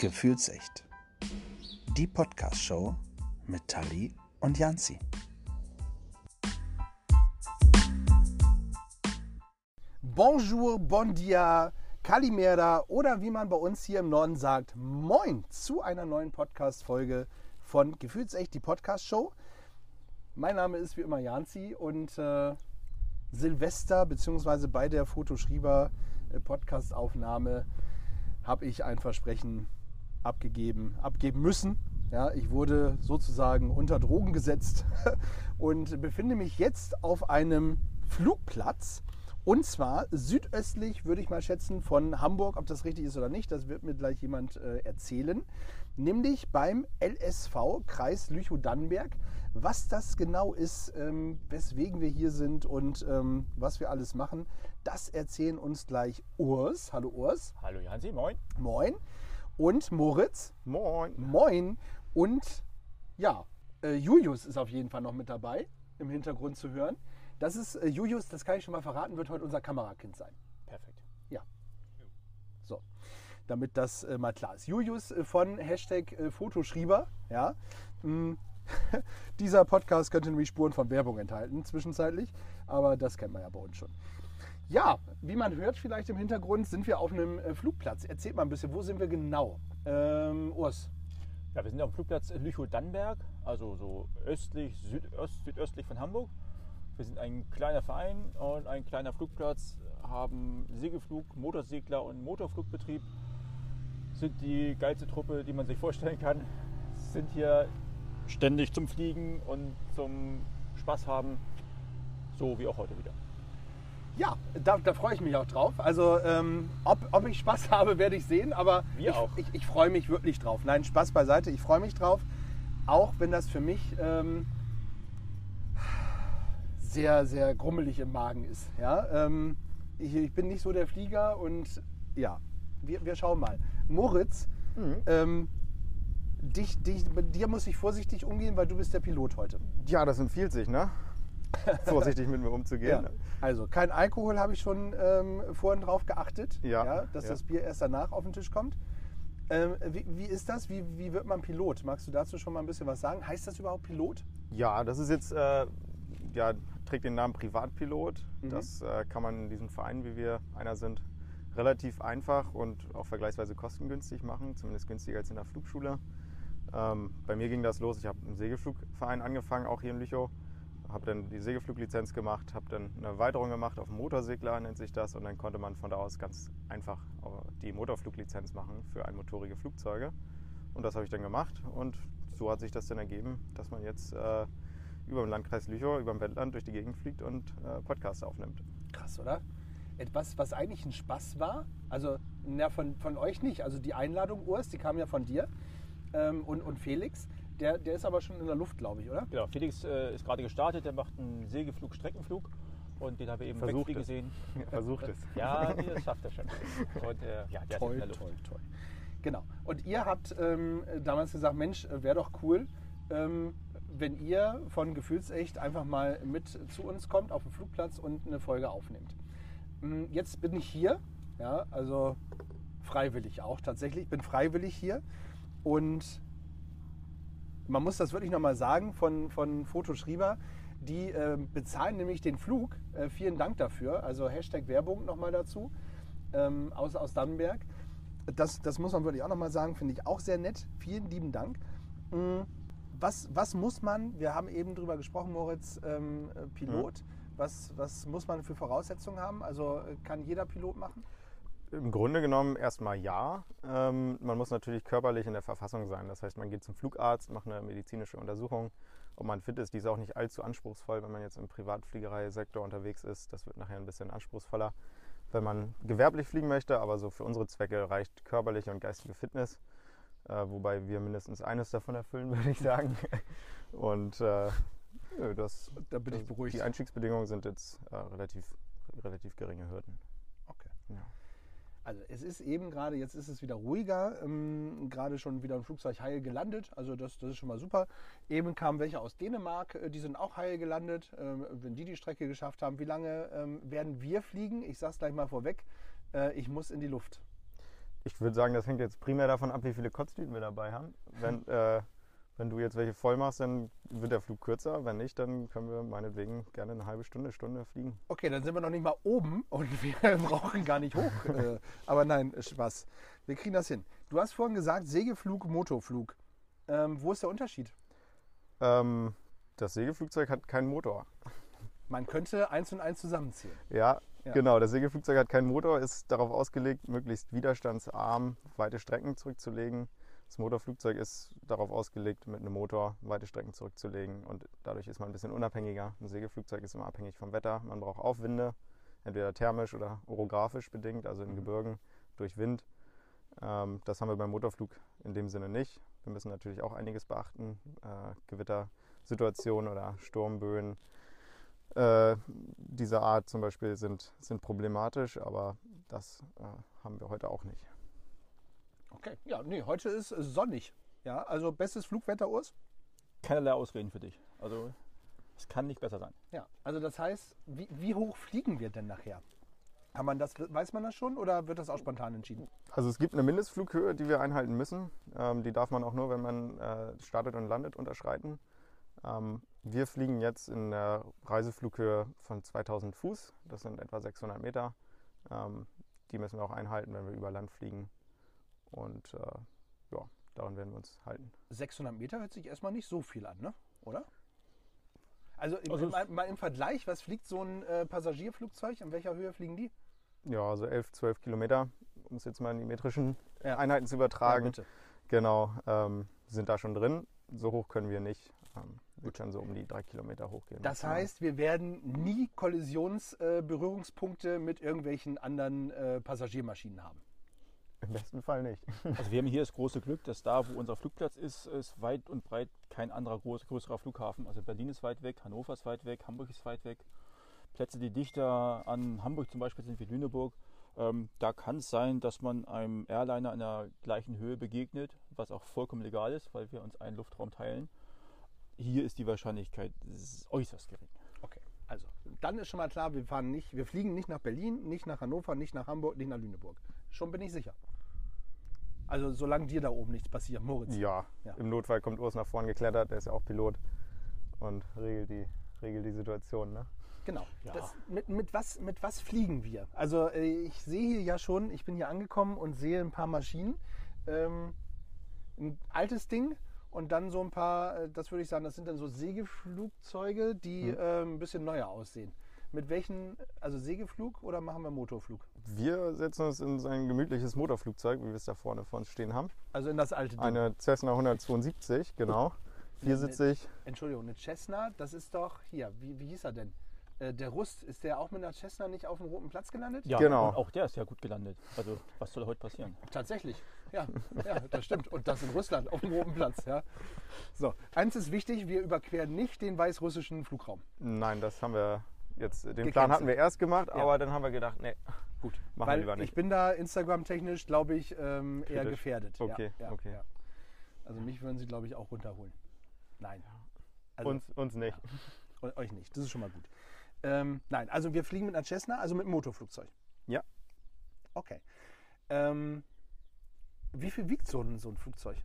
Gefühlsecht. Die Podcast-Show mit Tali und Janzi. Bonjour, bon dia, Kalimera oder wie man bei uns hier im Norden sagt, Moin zu einer neuen Podcast-Folge von Gefühlsecht, die Podcast-Show. Mein Name ist wie immer Janzi und äh, Silvester beziehungsweise bei der Fotoschrieber äh, Podcast-Aufnahme habe ich ein Versprechen abgegeben, abgeben müssen. Ja, ich wurde sozusagen unter Drogen gesetzt und befinde mich jetzt auf einem Flugplatz. Und zwar südöstlich, würde ich mal schätzen, von Hamburg. Ob das richtig ist oder nicht, das wird mir gleich jemand äh, erzählen. Nämlich beim LSV Kreis Lüchow-Dannenberg. Was das genau ist, ähm, weswegen wir hier sind und ähm, was wir alles machen, das erzählen uns gleich Urs. Hallo Urs. Hallo Jansi, moin. Moin. Und Moritz. Moin. Moin. Und ja, äh, Julius ist auf jeden Fall noch mit dabei, im Hintergrund zu hören. Das ist äh, Julius, das kann ich schon mal verraten, wird heute unser Kamerakind sein. Perfekt. Ja. So, damit das äh, mal klar ist. Julius von Hashtag Fotoschrieber, ja. Mm, Dieser Podcast könnte nämlich Spuren von Werbung enthalten, zwischenzeitlich, aber das kennt man ja bei uns schon. Ja, wie man hört vielleicht im Hintergrund, sind wir auf einem äh, Flugplatz. Erzählt mal ein bisschen, wo sind wir genau? Ähm, Urs. Ja, wir sind auf dem Flugplatz Lüchow-Dannenberg, also so östlich, südöst, südöstlich von Hamburg. Wir sind ein kleiner Verein und ein kleiner Flugplatz, haben Segelflug, Motorsegler und Motorflugbetrieb. Sind die geilste Truppe, die man sich vorstellen kann. Sind hier ständig zum Fliegen und zum Spaß haben, so wie auch heute wieder. Ja, da, da freue ich mich auch drauf. Also, ähm, ob, ob ich Spaß habe, werde ich sehen, aber Wir ich, auch. ich, ich freue mich wirklich drauf. Nein, Spaß beiseite, ich freue mich drauf. Auch wenn das für mich ähm, sehr, sehr grummelig im Magen ist. Ja? Ähm, ich, ich bin nicht so der Flieger und ja, wir, wir schauen mal. Moritz, ähm, dich, dich, mit dir muss ich vorsichtig umgehen, weil du bist der Pilot heute. Ja, das empfiehlt sich, ne? Vorsichtig mit mir umzugehen. Ja. Also kein Alkohol habe ich schon ähm, vorhin drauf geachtet, Ja, dass ja. das Bier erst danach auf den Tisch kommt. Ähm, wie, wie ist das? Wie, wie wird man Pilot? Magst du dazu schon mal ein bisschen was sagen? Heißt das überhaupt Pilot? Ja, das ist jetzt, äh, ja, trägt den Namen Privatpilot. Mhm. Das äh, kann man in diesem Verein, wie wir einer sind, relativ einfach und auch vergleichsweise kostengünstig machen, zumindest günstiger als in der Flugschule. Ähm, bei mir ging das los, ich habe im Segelflugverein angefangen, auch hier in Lüchow. Habe dann die Segelfluglizenz gemacht, habe dann eine Erweiterung gemacht auf Motorsegler, nennt sich das. Und dann konnte man von da aus ganz einfach die Motorfluglizenz machen für einmotorige Flugzeuge. Und das habe ich dann gemacht. Und so hat sich das dann ergeben, dass man jetzt äh, über den Landkreis Lüchow, über dem Wendland durch die Gegend fliegt und äh, Podcasts aufnimmt. Krass, oder? Etwas, was eigentlich ein Spaß war. Also na, von, von euch nicht. Also die Einladung, Urs, die kam ja von dir ähm, und, und Felix. Der, der ist aber schon in der Luft, glaube ich, oder? Genau, Felix äh, ist gerade gestartet, der macht einen Segelflug, Streckenflug und den habe ich eben Versucht es. gesehen. Versucht es. Ja, das schafft er schon. Und äh, ja, der ist in Toll, der Luft. toll, toll. Genau. Und ihr habt ähm, damals gesagt, Mensch, wäre doch cool, ähm, wenn ihr von Gefühlsecht einfach mal mit zu uns kommt auf den Flugplatz und eine Folge aufnehmt. Mm, Jetzt bin ich hier, ja, also freiwillig auch tatsächlich. Ich bin freiwillig hier und man muss das wirklich nochmal sagen von, von Fotoschrieber. Die äh, bezahlen nämlich den Flug. Äh, vielen Dank dafür. Also Hashtag Werbung nochmal dazu ähm, aus, aus Dannenberg. Das, das muss man wirklich auch nochmal sagen, finde ich auch sehr nett. Vielen lieben Dank. Mm, Was, was muss man, wir haben eben drüber gesprochen, Moritz, ähm, äh, Pilot, was, was muss man für Voraussetzungen haben? Also äh, kann jeder Pilot machen? Im Grunde genommen erstmal ja. Ähm, man muss natürlich körperlich in der Verfassung sein. Das heißt, man geht zum Flugarzt, macht eine medizinische Untersuchung, ob man fit ist. Die ist auch nicht allzu anspruchsvoll, wenn man jetzt im Privatfliegereisektor unterwegs ist. Das wird nachher ein bisschen anspruchsvoller, wenn man gewerblich fliegen möchte. Aber so für unsere Zwecke reicht körperliche und geistige Fitness. Äh, wobei wir mindestens eines davon erfüllen, würde ich sagen. Und äh, das, Da bin ich beruhigt. Die Einstiegsbedingungen sind jetzt äh, relativ, relativ geringe Hürden. Okay. Ja. Also es ist eben gerade, jetzt ist es wieder ruhiger, ähm, gerade schon wieder ein Flugzeug heil gelandet, also das, das ist schon mal super. Eben kamen welche aus Dänemark, äh, die sind auch heil gelandet, ähm, wenn die die Strecke geschafft haben. Wie lange ähm, werden wir fliegen? Ich sage es gleich mal vorweg, äh, ich muss in die Luft. Ich würde sagen, das hängt jetzt primär davon ab, wie viele Kotztüten wir dabei haben. Wenn, äh, wenn du jetzt welche voll machst, dann wird der Flug kürzer. Wenn nicht, dann können wir meinetwegen gerne eine halbe Stunde, Stunde fliegen. Okay, dann sind wir noch nicht mal oben und wir brauchen gar nicht hoch. Äh, aber nein, Spaß. Wir kriegen das hin. Du hast vorhin gesagt, Segelflug, Motorflug. Ähm, wo ist der Unterschied? Ähm, das Segelflugzeug hat keinen Motor. Man könnte eins und eins zusammenzählen. Ja, Ja. genau. Das Segelflugzeug hat keinen Motor, ist darauf ausgelegt, möglichst widerstandsarm weite Strecken zurückzulegen. Das Motorflugzeug ist darauf ausgelegt, mit einem Motor weite Strecken zurückzulegen und dadurch ist man ein bisschen unabhängiger. Ein Segelflugzeug ist immer abhängig vom Wetter. Man braucht Aufwinde, entweder thermisch oder orographisch bedingt, also in Gebirgen durch Wind. Ähm, das haben wir beim Motorflug in dem Sinne nicht. Wir müssen natürlich auch einiges beachten, äh, Gewittersituationen oder Sturmböen äh, dieser Art zum Beispiel sind, sind problematisch, aber das äh, haben wir heute auch nicht. Okay. Ja, nee, heute ist sonnig. Ja, also bestes Flugwetter, Urs? Keinerlei Ausreden für dich. Also es kann nicht besser sein. Ja, also das heißt, wie, wie hoch fliegen wir denn nachher? Kann man das, weiß man das schon oder wird das auch spontan entschieden? Also es gibt eine Mindestflughöhe, die wir einhalten müssen. Ähm, die darf man auch nur, wenn man äh, startet und landet, unterschreiten. Ähm, wir fliegen jetzt in der Reiseflughöhe von 2000 Fuß. Das sind etwa 600 Meter. Ähm, die müssen wir auch einhalten, wenn wir über Land fliegen. Und äh, ja, daran werden wir uns halten. 600 Meter hört sich erstmal nicht so viel an, ne? oder? Also, im, Also mal, mal im Vergleich, was fliegt so ein äh, Passagierflugzeug? In welcher Höhe fliegen die? Ja, also 11, 12 Kilometer, um es jetzt mal in die metrischen Ja. Einheiten zu übertragen. Ja, bitte. Genau, ähm, sind da schon drin. So hoch können wir nicht. Ähm, wir können so um die drei Kilometer hochgehen. Das heißt, wir werden nie Kollisionsberührungspunkte äh, mit irgendwelchen anderen äh, Passagiermaschinen haben. Im besten Fall nicht. Also wir haben hier das große Glück, dass da, wo unser Flugplatz ist, ist weit und breit kein anderer groß, größerer Flughafen. Also Berlin ist weit weg, Hannover ist weit weg, Hamburg ist weit weg. Plätze, die dichter an Hamburg zum Beispiel sind wie Lüneburg. Ähm, da kann es sein, dass man einem Airliner in der gleichen Höhe begegnet, was auch vollkommen legal ist, weil wir uns einen Luftraum teilen. Hier ist die Wahrscheinlichkeit äußerst gering. Okay, also dann ist schon mal klar, wir fahren nicht, wir fliegen nicht nach Berlin, nicht nach Hannover, nicht nach Hamburg, nicht nach Lüneburg. Schon bin ich sicher. Also solange dir da oben nichts passiert, Moritz. Ja, Ja. im Notfall kommt Urs nach vorn geklettert, der ist ja auch Pilot und regelt die, regelt die Situation. Ne? Genau. Ja. Das, mit, mit, was, mit was fliegen wir? Also äh, ich sehe hier ja schon, ich bin hier angekommen und sehe ein paar Maschinen. Ähm, ein altes Ding und dann so ein paar, äh, das würde ich sagen, das sind dann so Segelflugzeuge, die Mhm. äh, ein bisschen neuer aussehen. Mit welchen, also Segelflug oder machen wir Motorflug? Wir setzen uns in so ein gemütliches Motorflugzeug, wie wir es da vorne vor uns stehen haben. Also in das alte Ding. Eine Cessna 172, genau. Viersitzig. Entschuldigung, eine Cessna, das ist doch hier, wie, wie hieß er denn? Äh, der Rust, ist der auch mit einer Cessna nicht auf dem Roten Platz gelandet? Ja, Genau. und auch der ist ja gut gelandet. Also was soll heute passieren? Tatsächlich, ja, ja, das stimmt. Und das in Russland auf dem Roten Platz. Ja. So, eins ist wichtig, wir überqueren nicht den weißrussischen Flugraum. Nein, das haben wir jetzt, den Gecancelt. Plan hatten wir erst gemacht, Ja. aber dann haben wir gedacht, nee, Gut, machen wir weil lieber ich nicht. bin da Instagram-technisch, glaube ich, ähm, eher gefährdet. Okay, ja, ja, okay. Also mich würden sie, glaube ich, auch runterholen. Nein. Also, uns, uns nicht. Eu- Euch nicht, das ist schon mal gut. Ähm, nein, also wir fliegen mit einer Cessna, also mit einem Motorflugzeug. Ja. Okay. Ähm, wie viel wiegt so ein, so ein Flugzeug?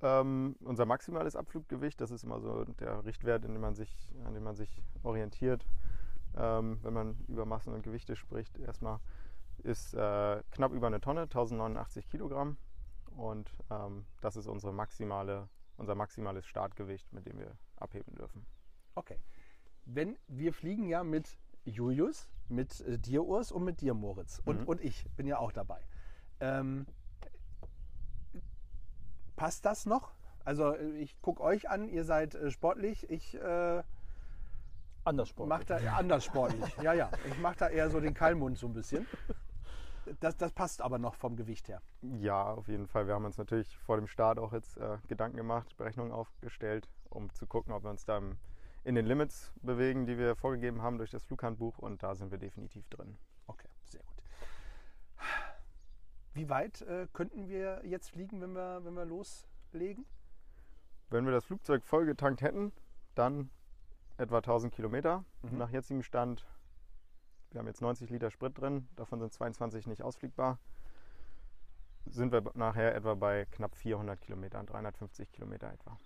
Ähm, unser maximales Abfluggewicht, das ist immer so der Richtwert, in dem man sich, an dem man sich orientiert, ähm, wenn man über Massen und Gewichte spricht. Erstmal ist äh, knapp über eine Tonne, 1089 Kilogramm. Und ähm, das ist unsere maximale, unser maximales Startgewicht, mit dem wir abheben dürfen. Okay. Wenn wir fliegen ja mit Julius, mit äh, dir Urs und mit dir Moritz und, Mhm. und ich bin ja auch dabei. Ähm, passt das noch? Also äh, ich gucke euch an, ihr seid äh, sportlich, ich äh, Anders Sport. mache da ja, anders sportlich. ja, ja, ich mache da eher so den Keilmund so ein bisschen. Das, das passt aber noch vom Gewicht her. Ja, auf jeden Fall. Wir haben uns natürlich vor dem Start auch jetzt äh, Gedanken gemacht, Berechnungen aufgestellt, um zu gucken, ob wir uns da in den Limits bewegen, die wir vorgegeben haben durch das Flughandbuch. Und da sind wir definitiv drin. Okay, sehr gut. Wie weit äh, könnten wir jetzt fliegen, wenn wir, wenn wir loslegen? Wenn wir das Flugzeug vollgetankt hätten, dann etwa 1000 Kilometer. Mhm. Nach jetzigem Stand, wir haben jetzt 90 Liter Sprit drin, davon sind 22 nicht ausfliegbar. sind wir nachher etwa bei knapp 400 Kilometern, 350 Kilometer etwa.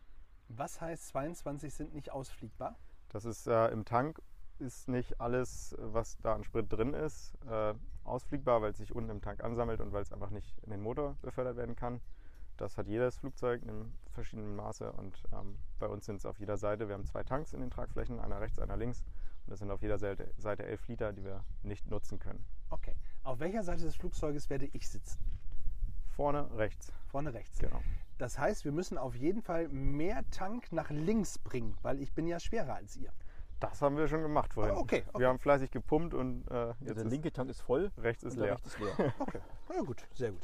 Was heißt 22 sind nicht ausfliegbar? Das ist äh, im Tank ist nicht alles, was da an Sprit drin ist, äh, ausfliegbar, weil es sich unten im Tank ansammelt und weil es einfach nicht in den Motor befördert werden kann. Das hat jedes Flugzeug in verschiedenen Maße und ähm, bei uns sind es auf jeder Seite, wir haben zwei Tanks in den Tragflächen, einer rechts, einer links. Und das sind auf jeder Seite, Seite 11 Liter, die wir nicht nutzen können. Okay. Auf welcher Seite des Flugzeuges werde ich sitzen? Vorne rechts. Vorne rechts. Genau. Das heißt, wir müssen auf jeden Fall mehr Tank nach links bringen, weil ich bin ja schwerer als ihr. Das haben wir schon gemacht vorhin. Ah, okay, okay. Wir haben fleißig gepumpt und äh, jetzt der linke Tank ist voll, rechts ist leer. rechte ist leer. Okay, na ja, gut, sehr gut.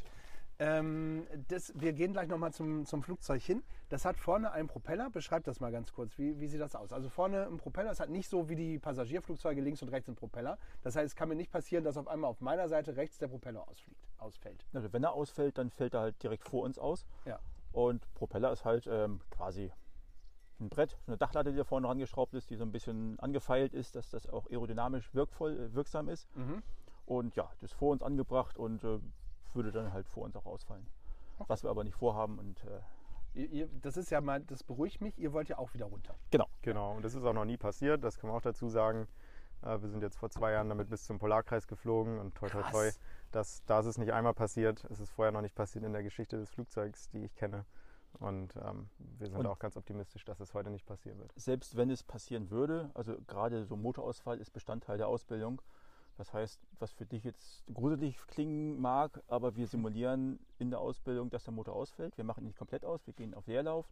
Ähm, das, wir gehen gleich nochmal zum, zum Flugzeug hin. Das hat vorne einen Propeller. Beschreibt das mal ganz kurz. Wie, wie sieht das aus? Also vorne ein Propeller. Es hat nicht so wie die Passagierflugzeuge links und rechts einen Propeller. Das heißt, es kann mir nicht passieren, dass auf einmal auf meiner Seite rechts der Propeller ausfliegt, ausfällt. Also wenn er ausfällt, dann fällt er halt direkt vor uns aus. Ja. Und Propeller ist halt ähm, quasi ein Brett, eine Dachlatte, die da vorne rangeschraubt ist, die so ein bisschen angefeilt ist, dass das auch aerodynamisch wirkvoll, äh, wirksam ist. Mhm. Und ja, das ist vor uns angebracht und äh, würde dann halt vor uns auch ausfallen. Was wir aber nicht vorhaben und äh, Ihr, ihr, das ist ja mal, das beruhigt mich. Ihr wollt ja auch wieder runter. genau. Genau, und das ist auch noch nie passiert, das kann man auch dazu sagen. Äh, Wir sind jetzt vor zwei Jahren damit bis zum Polarkreis geflogen und toi toi toi, das, da ist es nicht einmal passiert. Es ist vorher noch nicht passiert in der Geschichte des Flugzeugs, die ich kenne. Und ähm, wir sind Und- auch ganz optimistisch, dass es heute nicht passieren wird. Selbst wenn es passieren würde, also gerade so Motorausfall ist Bestandteil der Ausbildung. Das heißt, was für dich jetzt gruselig klingen mag, aber wir simulieren in der Ausbildung, dass der Motor ausfällt. Wir machen ihn nicht komplett aus, wir gehen auf Leerlauf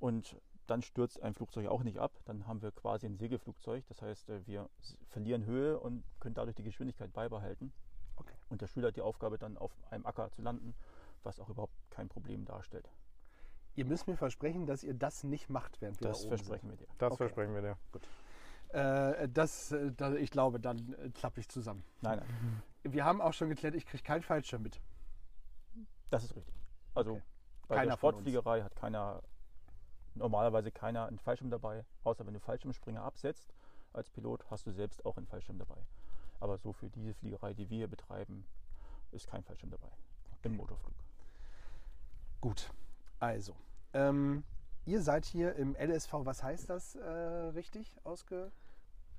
und dann stürzt ein Flugzeug auch nicht ab. Dann haben wir quasi ein Segelflugzeug. Das heißt, äh, wir verlieren Höhe und können dadurch die Geschwindigkeit beibehalten. Okay. Und der Schüler hat die Aufgabe, dann auf einem Acker zu landen, was auch überhaupt kein Problem darstellt. Ihr müsst mir versprechen, dass ihr das nicht macht, während wir Das da oben versprechen wir dir. Das Okay. versprechen wir dir. sind. Äh, das, äh, da, ich glaube, dann äh, klappe ich zusammen. Nein, nein, Wir haben auch schon geklärt, ich kriege keinen Fallschirm mit. das ist richtig. Also Okay. bei Keiner der. Sportfliegerei hat keiner, normalerweise keiner einen Fallschirm dabei, außer wenn du Fallschirmspringer absetzt als Pilot, hast du selbst auch einen Fallschirm dabei. Aber so für diese Fliegerei, die wir hier betreiben, ist kein Fallschirm dabei. Im Motorflug. Gut, also. Ähm, ihr seid hier im LSV, was heißt das äh, richtig ausge...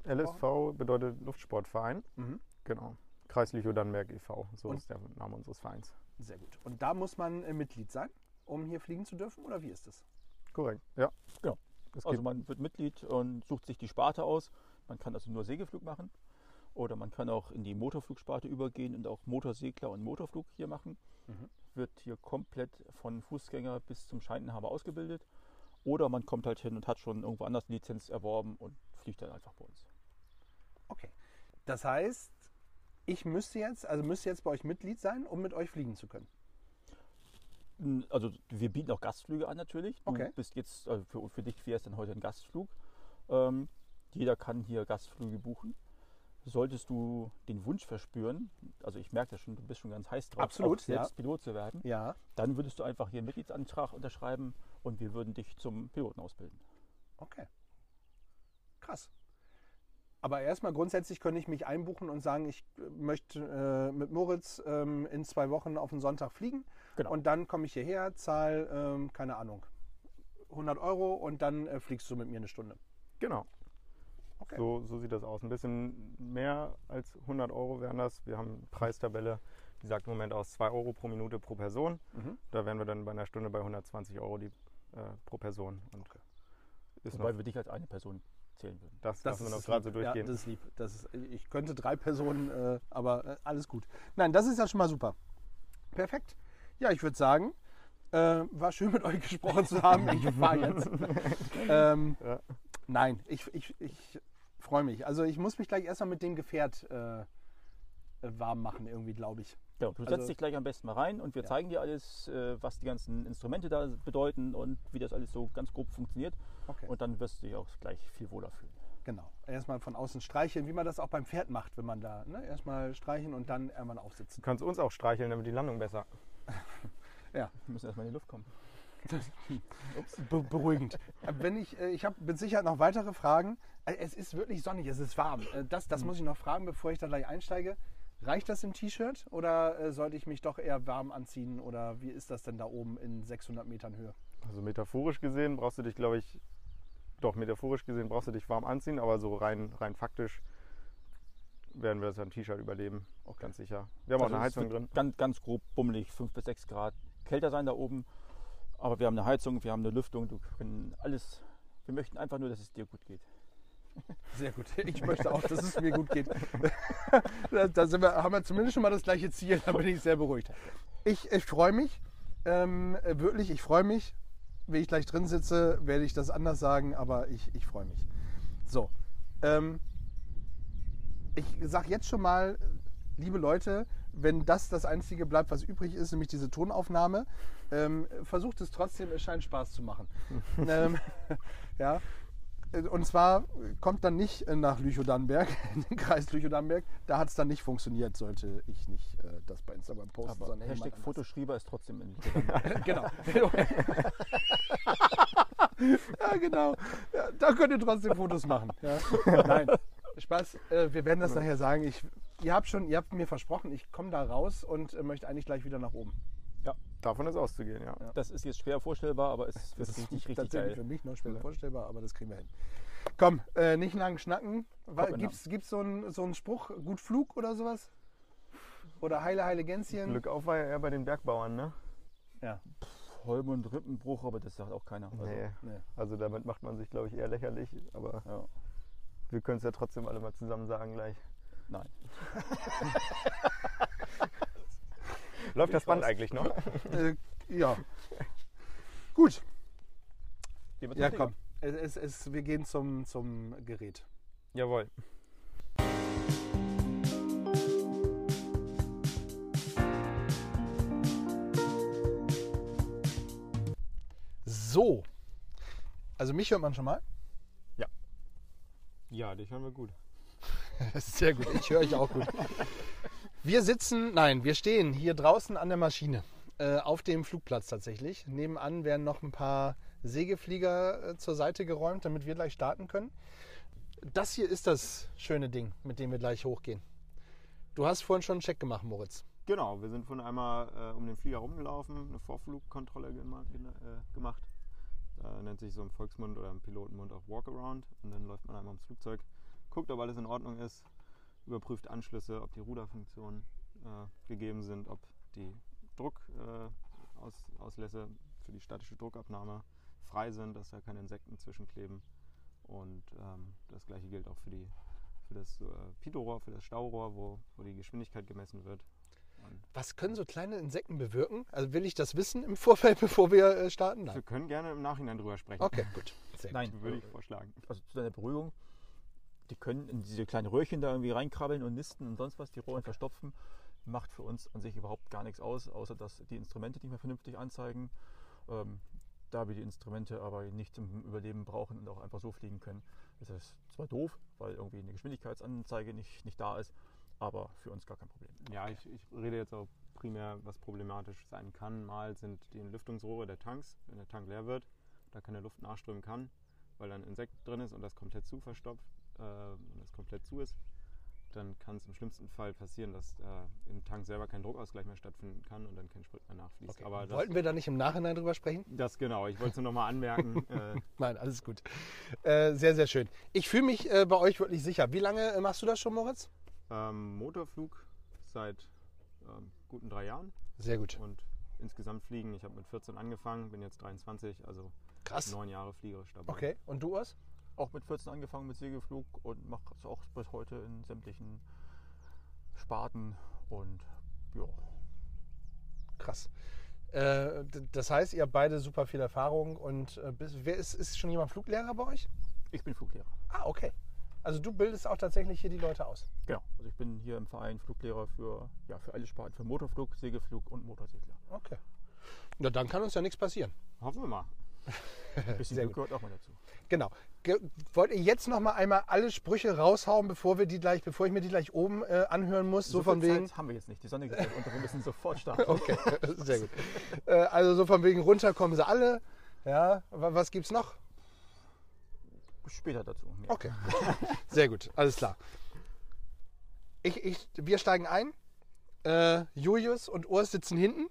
LSV bedeutet Luftsportverein. Mhm. Genau. Kreis Lüchow-Dannenberg e.V. So Und- ist der Name unseres Vereins. Sehr gut. Und da muss man äh, Mitglied sein, um hier fliegen zu dürfen, oder wie ist das? Korrekt, ja. Genau. Es Also man wird Mitglied und sucht sich die Sparte aus. Man kann also nur Segelflug machen. Oder man kann auch in die Motorflugsparte übergehen und auch Motorsegler und Motorflug hier machen. Mhm. Wird hier komplett von Fußgänger bis zum Scheinehaber ausgebildet. Oder man kommt halt hin und hat schon irgendwo anders eine Lizenz erworben und fliegt dann einfach bei uns. Okay. Das heißt, ich müsste jetzt, also müsste jetzt bei euch Mitglied sein, um mit euch fliegen zu können. Also wir bieten auch Gastflüge an natürlich. Du Okay. bist jetzt, also für, für dich wäre es dann heute ein Gastflug. Ähm, jeder kann hier Gastflüge buchen. Solltest du den Wunsch verspüren, also ich merke das schon, du bist schon ganz heiß drauf, Absolut, selbst Pilot zu werden, Ja. dann würdest du einfach hier einen Mitgliedsantrag unterschreiben und wir würden dich zum Piloten ausbilden. Okay. Krass. Aber erstmal grundsätzlich könnte ich mich einbuchen und sagen, ich äh, möchte äh, mit Moritz ähm, in zwei Wochen auf den Sonntag fliegen. Genau. Und dann komme ich hierher, zahle, ähm, keine Ahnung, 100 Euro und dann äh, fliegst du mit mir eine Stunde. genau. Okay. So, so sieht das aus. Ein bisschen mehr als 100 Euro wären das. Wir haben eine Preistabelle, die sagt im Moment aus 2 Euro pro Minute pro Person. Mhm. Da wären wir dann bei einer Stunde bei 120 Euro die, äh, pro Person. Und ist Wobei wir dich als eine Person zählen würden. das, lassen wir noch ist gerade so durchgehen. Ja, das ist lieb. Das ist, ich könnte drei Personen, äh, aber äh, alles gut. Nein, das ist ja schon mal super. Perfekt. Ja, ich würde sagen, äh, war schön mit euch gesprochen zu haben. Ich fahre jetzt. ähm, Ja. Nein, ich, ich, ich freue mich. Also ich muss mich gleich erstmal mit dem Gefährt äh, warm machen, irgendwie, glaube ich. Genau, du Also- setzt dich gleich am besten mal rein und wir Ja. zeigen dir alles, äh, was die ganzen Instrumente da bedeuten und wie das alles so ganz grob funktioniert. Okay. Und dann wirst du dich auch gleich viel wohler fühlen. Genau. Erstmal von außen streicheln, wie man das auch beim Pferd macht, wenn man da ne? erstmal streichen und dann irgendwann aufsitzen. Du kannst uns auch streicheln, damit die Landung besser. Wir müssen erstmal in die Luft kommen. Be beruhigend. Äh, Wenn ich, äh, ich habe mit Sicherheit noch weitere Fragen. Äh, Es ist wirklich sonnig, es ist warm. Das, das muss ich noch fragen, bevor ich da gleich einsteige. Reicht das im T-Shirt oder sollte ich mich doch eher warm anziehen oder wie ist das denn da oben in 600 Metern Höhe? Also metaphorisch gesehen brauchst du dich, glaube ich, doch metaphorisch gesehen brauchst du dich warm anziehen, aber so rein, rein faktisch werden wir das ja im T-Shirt überleben, auch ganz sicher. Wir haben auch Also eine es Heizung drin. Ganz, ganz grob bummelig, 5 bis 6 Grad kälter sein da oben. Aber wir haben eine Heizung, wir haben eine Lüftung, du können alles. Wir möchten einfach nur, dass es dir gut geht. Sehr gut. Ich möchte auch, dass es mir gut geht. da da wir, haben wir zumindest schon mal das gleiche Ziel. Da bin ich sehr beruhigt. Ich, ich freue mich. Ähm, äh, wirklich, ich freue mich. Wenn ich gleich drin sitze, werde ich das anders sagen, aber ich, ich freue mich. So. Ähm, ich sage jetzt schon mal, liebe Leute, wenn das das Einzige bleibt, was übrig ist, nämlich diese Tonaufnahme, ähm, versucht es trotzdem, es scheint Spaß zu machen. ähm, ja, und zwar kommt dann nicht nach Lüchow-Dannenberg, in den Kreis Lüchow-Dannenberg. Da hat es dann nicht funktioniert, sollte ich nicht äh, das bei Instagram posten. Aber sondern Hashtag. Fotoschrieber ist trotzdem in Genau. ja, genau. Ja, da könnt ihr trotzdem Fotos machen. Ja. Nein, Spaß. Äh, wir werden das nachher sagen. Ich, ihr, habt schon, ihr habt mir versprochen, ich komme da raus und äh, möchte eigentlich gleich wieder nach oben. Davon ist auszugehen, ja. Das ist jetzt schwer vorstellbar, aber es wird richtig, richtig tatsächlich geil. für mich noch schwer vorstellbar, aber das kriegen wir hin. Komm, äh, nicht lang schnacken. Gibt es so einen so einen Spruch, gut Flug oder sowas? Oder heile, heile Gänschen? Glück auf war ja eher bei den Bergbauern, ne? Ja. Holm und Rippenbruch, aber das sagt auch keiner. Also, nee. Nee. Also damit macht man sich, glaube ich, eher lächerlich. Aber ja. wir können es ja trotzdem alle mal zusammen sagen gleich. Nein. Läuft das Band eigentlich noch? Äh, ja. Gut, ja Flieger. komm. Es, es, es, wir gehen zum, zum Gerät. Jawohl. So. Also mich hört man schon mal. Ja, dich hören wir gut. Sehr gut, ich höre euch auch gut. Wir sitzen, nein, wir stehen hier draußen an der Maschine. Äh, auf dem Flugplatz tatsächlich. Nebenan werden noch ein paar Segelflieger äh, zur Seite geräumt, damit wir gleich starten können. Das hier ist das schöne Ding, mit dem wir gleich hochgehen. Du hast vorhin schon einen Check gemacht, Moritz. Genau, wir sind von einmal äh, um den Flieger rumgelaufen, eine Vorflugkontrolle gema äh, gemacht. Da nennt sich so im Volksmund oder im Pilotenmund auch Walkaround. Und dann läuft man einmal ums Flugzeug, guckt, ob alles in Ordnung ist, überprüft Anschlüsse, ob die Ruderfunktionen äh, gegeben sind, ob die Druckauslässe äh, für die statische Druckabnahme frei sind, dass da keine Insekten zwischenkleben. Und ähm, das gleiche gilt auch für, die, für das äh, Pitorohr, für das Staurohr, wo, wo die Geschwindigkeit gemessen wird. Und Was können so kleine Insekten bewirken? Also will ich das wissen im Vorfeld, bevor wir äh, starten? wir Nein. können gerne im Nachhinein drüber sprechen. Okay, gut. Sehr Nein, Würde ich äh, vorschlagen. also zu deiner Beruhigung, die können in diese kleinen Röhrchen da irgendwie reinkrabbeln und nisten und sonst was, die Rohren verstopfen. Macht für uns an sich überhaupt gar nichts aus, außer dass die Instrumente nicht mehr vernünftig anzeigen. Ähm, da wir die Instrumente aber nicht zum Überleben brauchen und auch einfach so fliegen können, ist das zwar doof, weil irgendwie eine Geschwindigkeitsanzeige nicht, nicht da ist, aber für uns gar kein Problem. Ja, ich, ich rede jetzt auch primär, was problematisch sein kann. Mal sind die Lüftungsrohre der Tanks, wenn der Tank leer wird, da keine Luft nachströmen kann, weil dann ein Insekt drin ist und das komplett zu verstopft äh, und das komplett zu ist. Dann kann es im schlimmsten Fall passieren, dass äh, im Tank selber kein Druckausgleich mehr stattfinden kann und dann kein Sprit mehr nachfließt. Okay. Aber das, Wollten wir da nicht im Nachhinein drüber sprechen? das genau, ich wollte es nur nochmal anmerken. äh, Nein, alles gut. Äh, sehr, sehr schön. Ich fühle mich äh, bei euch wirklich sicher. Wie lange äh, machst du das schon, Moritz? ähm, Motorflug seit ähm, guten drei Jahren Sehr gut. und insgesamt fliegen. Ich habe mit 14 angefangen, bin jetzt 23, also Krass. neun Jahre fliegerisch dabei. Okay. Und du, Urs? Auch mit 14 angefangen mit Segelflug und mache es auch bis heute in sämtlichen Sparten und ja, Krass. Äh, das heißt, ihr habt beide super viel Erfahrung und äh, bis, wer ist, ist schon jemand Fluglehrer bei euch? ich bin Fluglehrer. Ah, okay. Also du bildest auch tatsächlich hier die Leute aus. Genau, also ich bin hier im Verein Fluglehrer für, ja, für alle Sparten, für Motorflug, Segelflug und Motorsegler. Okay. Na, dann kann uns ja nichts passieren. Hoffen wir mal. Ein bisschen Sehr Glück gehört auch mal dazu. Genau. Ge wollt ihr jetzt noch mal einmal alle Sprüche raushauen, bevor wir die gleich, bevor ich mir die gleich oben äh, anhören muss? So, von viel wegen. Zeit haben wir jetzt nicht. Die Sonne geht gleich unter, wir müssen sofort starten. Okay, sehr gut. Äh, also so von wegen runter kommen sie alle. Ja, wa- was gibt's noch? Später dazu. mehr. Okay, sehr gut, alles klar. Ich, ich, wir steigen ein. Äh, Julius und Urs sitzen hinten.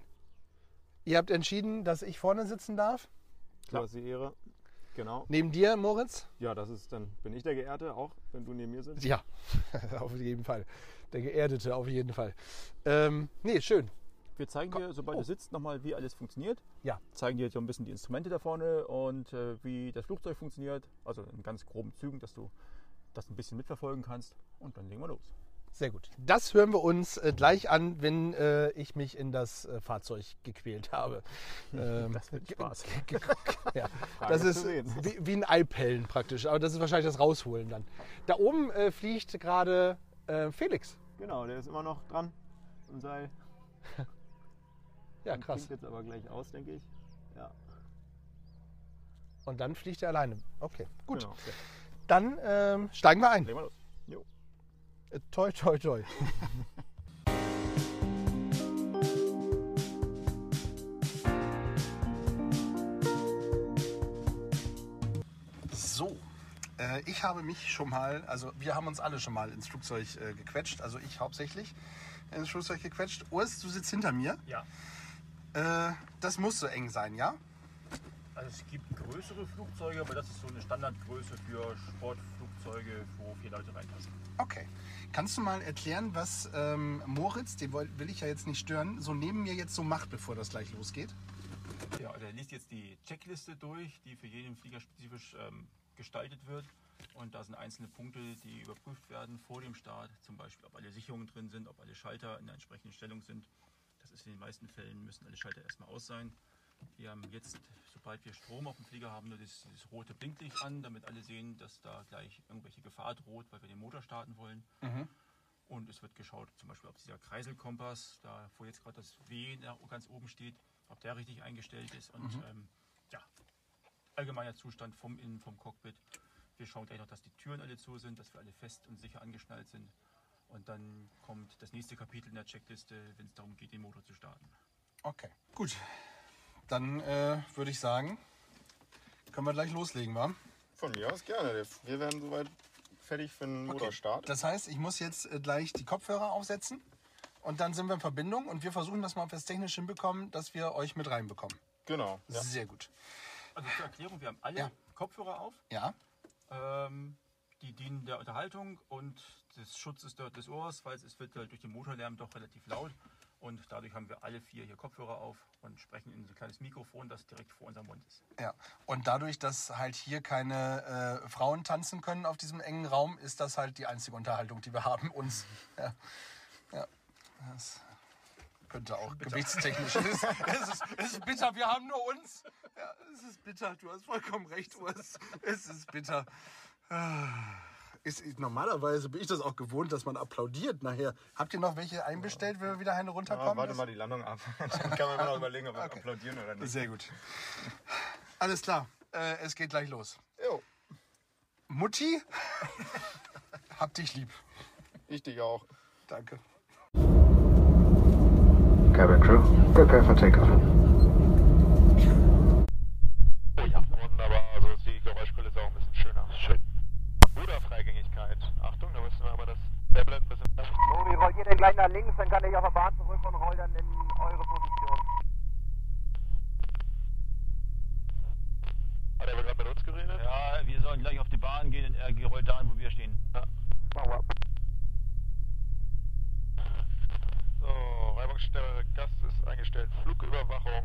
Ihr habt entschieden, dass ich vorne sitzen darf. Hast die Ehre. Genau. Neben dir, Moritz? Ja, das ist dann, bin ich der Geehrte, auch wenn du neben mir sitzt. Ja, auf jeden Fall. Der Geerdete, auf jeden Fall. Ähm, nee, schön. Wir zeigen dir, sobald Oh. du sitzt, nochmal, wie alles funktioniert. Ja. Zeigen dir so ein bisschen die Instrumente da vorne und äh, wie das Flugzeug funktioniert. Also in ganz groben Zügen, dass du das ein bisschen mitverfolgen kannst. Und dann legen wir los. Sehr gut. Das hören wir uns äh, gleich an, wenn äh, ich mich in das äh, Fahrzeug gequält habe. Ähm, Das wird Spaß. ja. Das ist wie, wie ein Eipellen praktisch, aber das ist wahrscheinlich das Rausholen dann. Da oben äh, fliegt gerade äh, Felix. Genau, der ist immer noch dran im Seil. Ja, Und krass. Klingt jetzt aber gleich aus, denke ich. Ja, Und dann fliegt er alleine. Okay, gut. Genau. Dann ähm, steigen wir ein. Legen wir los. Äh, toi, toi, toi. So, äh, ich habe mich schon mal, also wir haben uns alle schon mal ins Flugzeug äh, gequetscht, also ich hauptsächlich ins Flugzeug gequetscht. Urs, du sitzt hinter mir. Ja. Äh, das muss so eng sein, ja? Also es gibt größere Flugzeuge, aber das ist so eine Standardgröße für Sportflugzeuge, wo vier Leute reinpassen. Okay. Kannst du mal erklären, was ähm, Moritz, den will ich ja jetzt nicht stören, so neben mir jetzt so macht, bevor das gleich losgeht? Ja, der liest jetzt die Checkliste durch, die für jeden Flieger spezifisch ähm, gestaltet wird. Und da sind einzelne Punkte, die überprüft werden vor dem Start. Zum Beispiel, ob alle Sicherungen drin sind, ob alle Schalter in der entsprechenden Stellung sind. Das ist in den meisten Fällen, müssen alle Schalter erstmal aus sein. Wir haben jetzt, sobald wir Strom auf dem Flieger haben, nur dieses, dieses rote Blinklicht an, damit alle sehen, dass da gleich irgendwelche Gefahr droht, weil wir den Motor starten wollen. Und es wird geschaut, zum Beispiel, ob dieser Kreiselkompass, da wo jetzt gerade das W ganz oben steht, ob der richtig eingestellt ist. Und ähm, ja, allgemeiner Zustand vom Innen, vom Cockpit. Wir schauen gleich noch, dass die Türen alle zu sind, dass wir alle fest und sicher angeschnallt sind. Und dann kommt das nächste Kapitel in der Checkliste, wenn es darum geht, den Motor zu starten. Okay. Gut. Dann äh, würde ich sagen, können wir gleich loslegen, wa? Von mir aus gerne. Wir werden soweit fertig für den Motorstart. Das heißt, ich muss jetzt äh, gleich die Kopfhörer aufsetzen und dann sind wir in Verbindung und wir versuchen das mal fürs technisch hinbekommen, dass wir euch mit reinbekommen. Genau. Ja. Sehr gut. Also zur Erklärung, wir haben alle Ja. Kopfhörer auf. Ja, Ähm, die dienen der Unterhaltung und des Schutzes des Ohrs, weil es wird halt durch den Motorlärm doch relativ laut. Und dadurch haben wir alle vier hier Kopfhörer auf und sprechen in so ein kleines Mikrofon, das direkt vor unserem Mund ist. ja. Und dadurch, dass halt hier keine äh, Frauen tanzen können auf diesem engen Raum, ist das halt die einzige Unterhaltung, die wir haben. Uns. Ja. ja. Das könnte auch gewichtstechnisch. es, ist, es, ist, es ist bitter, wir haben nur uns. Ja, es ist bitter, du hast vollkommen recht, Urs. Es ist bitter. Ist, ist, normalerweise bin ich das auch gewohnt, dass man applaudiert nachher. Habt ihr noch welche einbestellt, wenn wir wieder eine Ja, runterkommen? warte mal die Landung ab. Dann kann man immer noch überlegen, ob wir applaudieren oder nicht. Sehr gut. Alles klar, äh, es geht gleich los. Jo, Mutti, hab dich lieb. ich dich auch. Danke. Cabin crew, prepare for takeoff. Oh ja, wunderbar. So ist die Geräuschkulisse auch ein bisschen schöner. Schön. Achtung, da müssen wir aber das Tablet ein bisschen. Moni, rollt ihr denn gleich nach links, dann kann ich auf der Bahn zurück und roll dann in eure Position. Hat er aber gerade mit uns geredet? Ja, wir sollen gleich auf die Bahn gehen und er rollt da an, wo wir stehen. Machen wir. So, Reibungsstelle, Gas ist eingestellt. Flugüberwachung.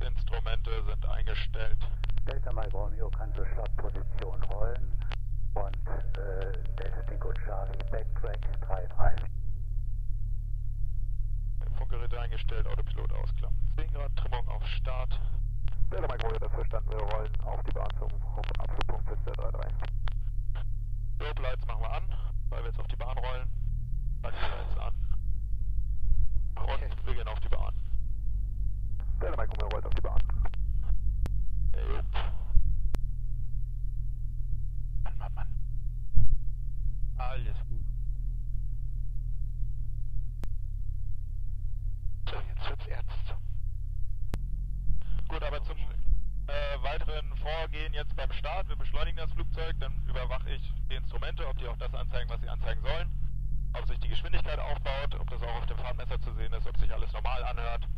Instrumente sind eingestellt. Delta Mike Romeo kann zur Startposition rollen und äh, Delta Charlie Backtrack 3-3. Funkgeräte eingestellt, Autopilot ausklappen. 10 Grad Trimmung auf Start. Delta Mike Romeo, das verstanden. Wir rollen auf die Bahn zum Abflugpunkt für 33. Dope Lights machen wir an, weil wir jetzt auf die Bahn rollen. Lights an. Und wir gehen auf die Bahn. Delta Mike Romeo rollt auf die Bahn. Jupp. Alles gut. So, jetzt wird's ernst. Gut, aber zum äh, weiteren Vorgehen jetzt beim Start. Wir beschleunigen das Flugzeug, dann überwache ich die Instrumente, ob die auch das anzeigen, was sie anzeigen sollen. Auf sich die Geschwindigkeit aufbaut, ob das auch auf dem Fahrtmesser zu sehen ist, ob sich alles normal anhört.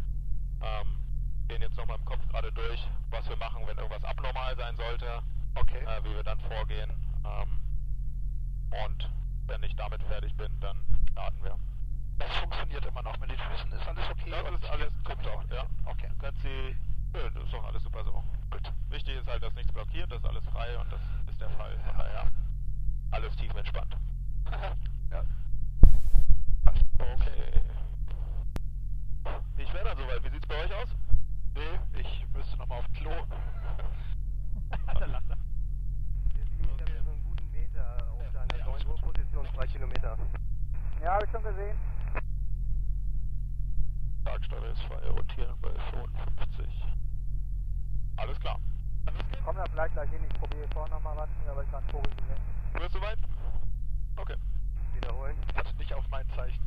Ähm, gehen jetzt nochmal im Kopf gerade durch, was wir machen, wenn irgendwas abnormal sein sollte, Okay. äh, wie wir dann vorgehen. Ähm, und wenn ich damit fertig bin, dann starten wir. Das funktioniert immer noch mit den Füßen. Ist alles okay? Das ist alles kommt auch. ja. Okay. Sie, ja, das ist doch alles super so. Gut. Wichtig ist halt, dass nichts blockiert, das ist alles frei und das ist der Fall. Von daher alles tief entspannt. ja. Okay. Ich wäre dann soweit. Wie sieht's bei euch aus? Nee, ich müsste noch mal auf Klo. da lacht er. Wir sind okay. so einen guten Meter auf Ja, deiner ja, 9 alles Uhr gut. Position, 2 Kilometer. Ja, habe ich schon gesehen. Tagsteuer ist frei, rotieren bei 55. Alles klar. Komm da vielleicht gleich hin, ich probiere vorne nochmal was, aber ich kann Vogel gesehen. Du bist soweit? Okay. Wiederholen. Hat nicht auf mein Zeichen.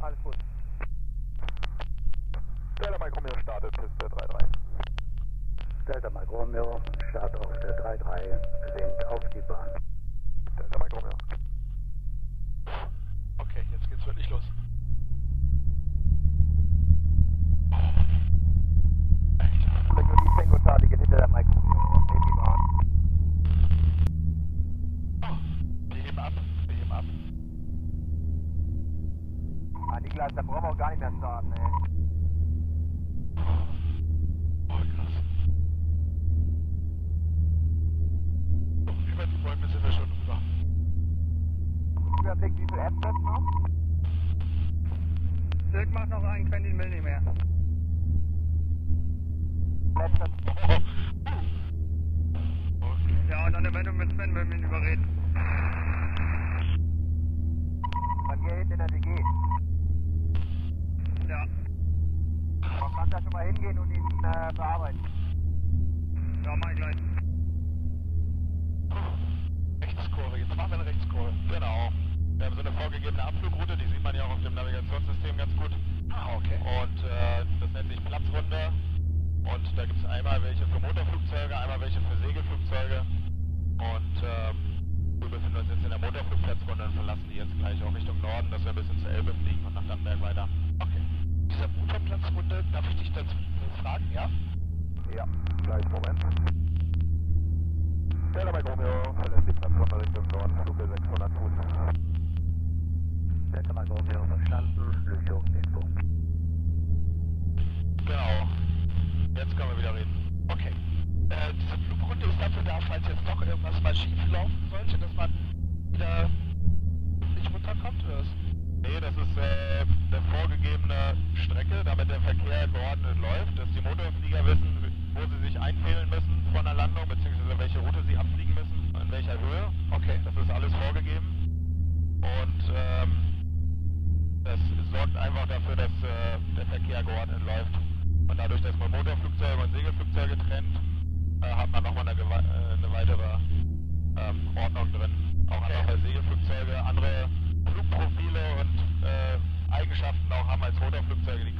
Alles gut. Delta Mike Romeo startet, Piste 3-3. Delta Mike Romeo, Start auf der 3-3, sinkt auf die Bahn. Delta Mike Romeo. Okay, jetzt geht's wirklich los.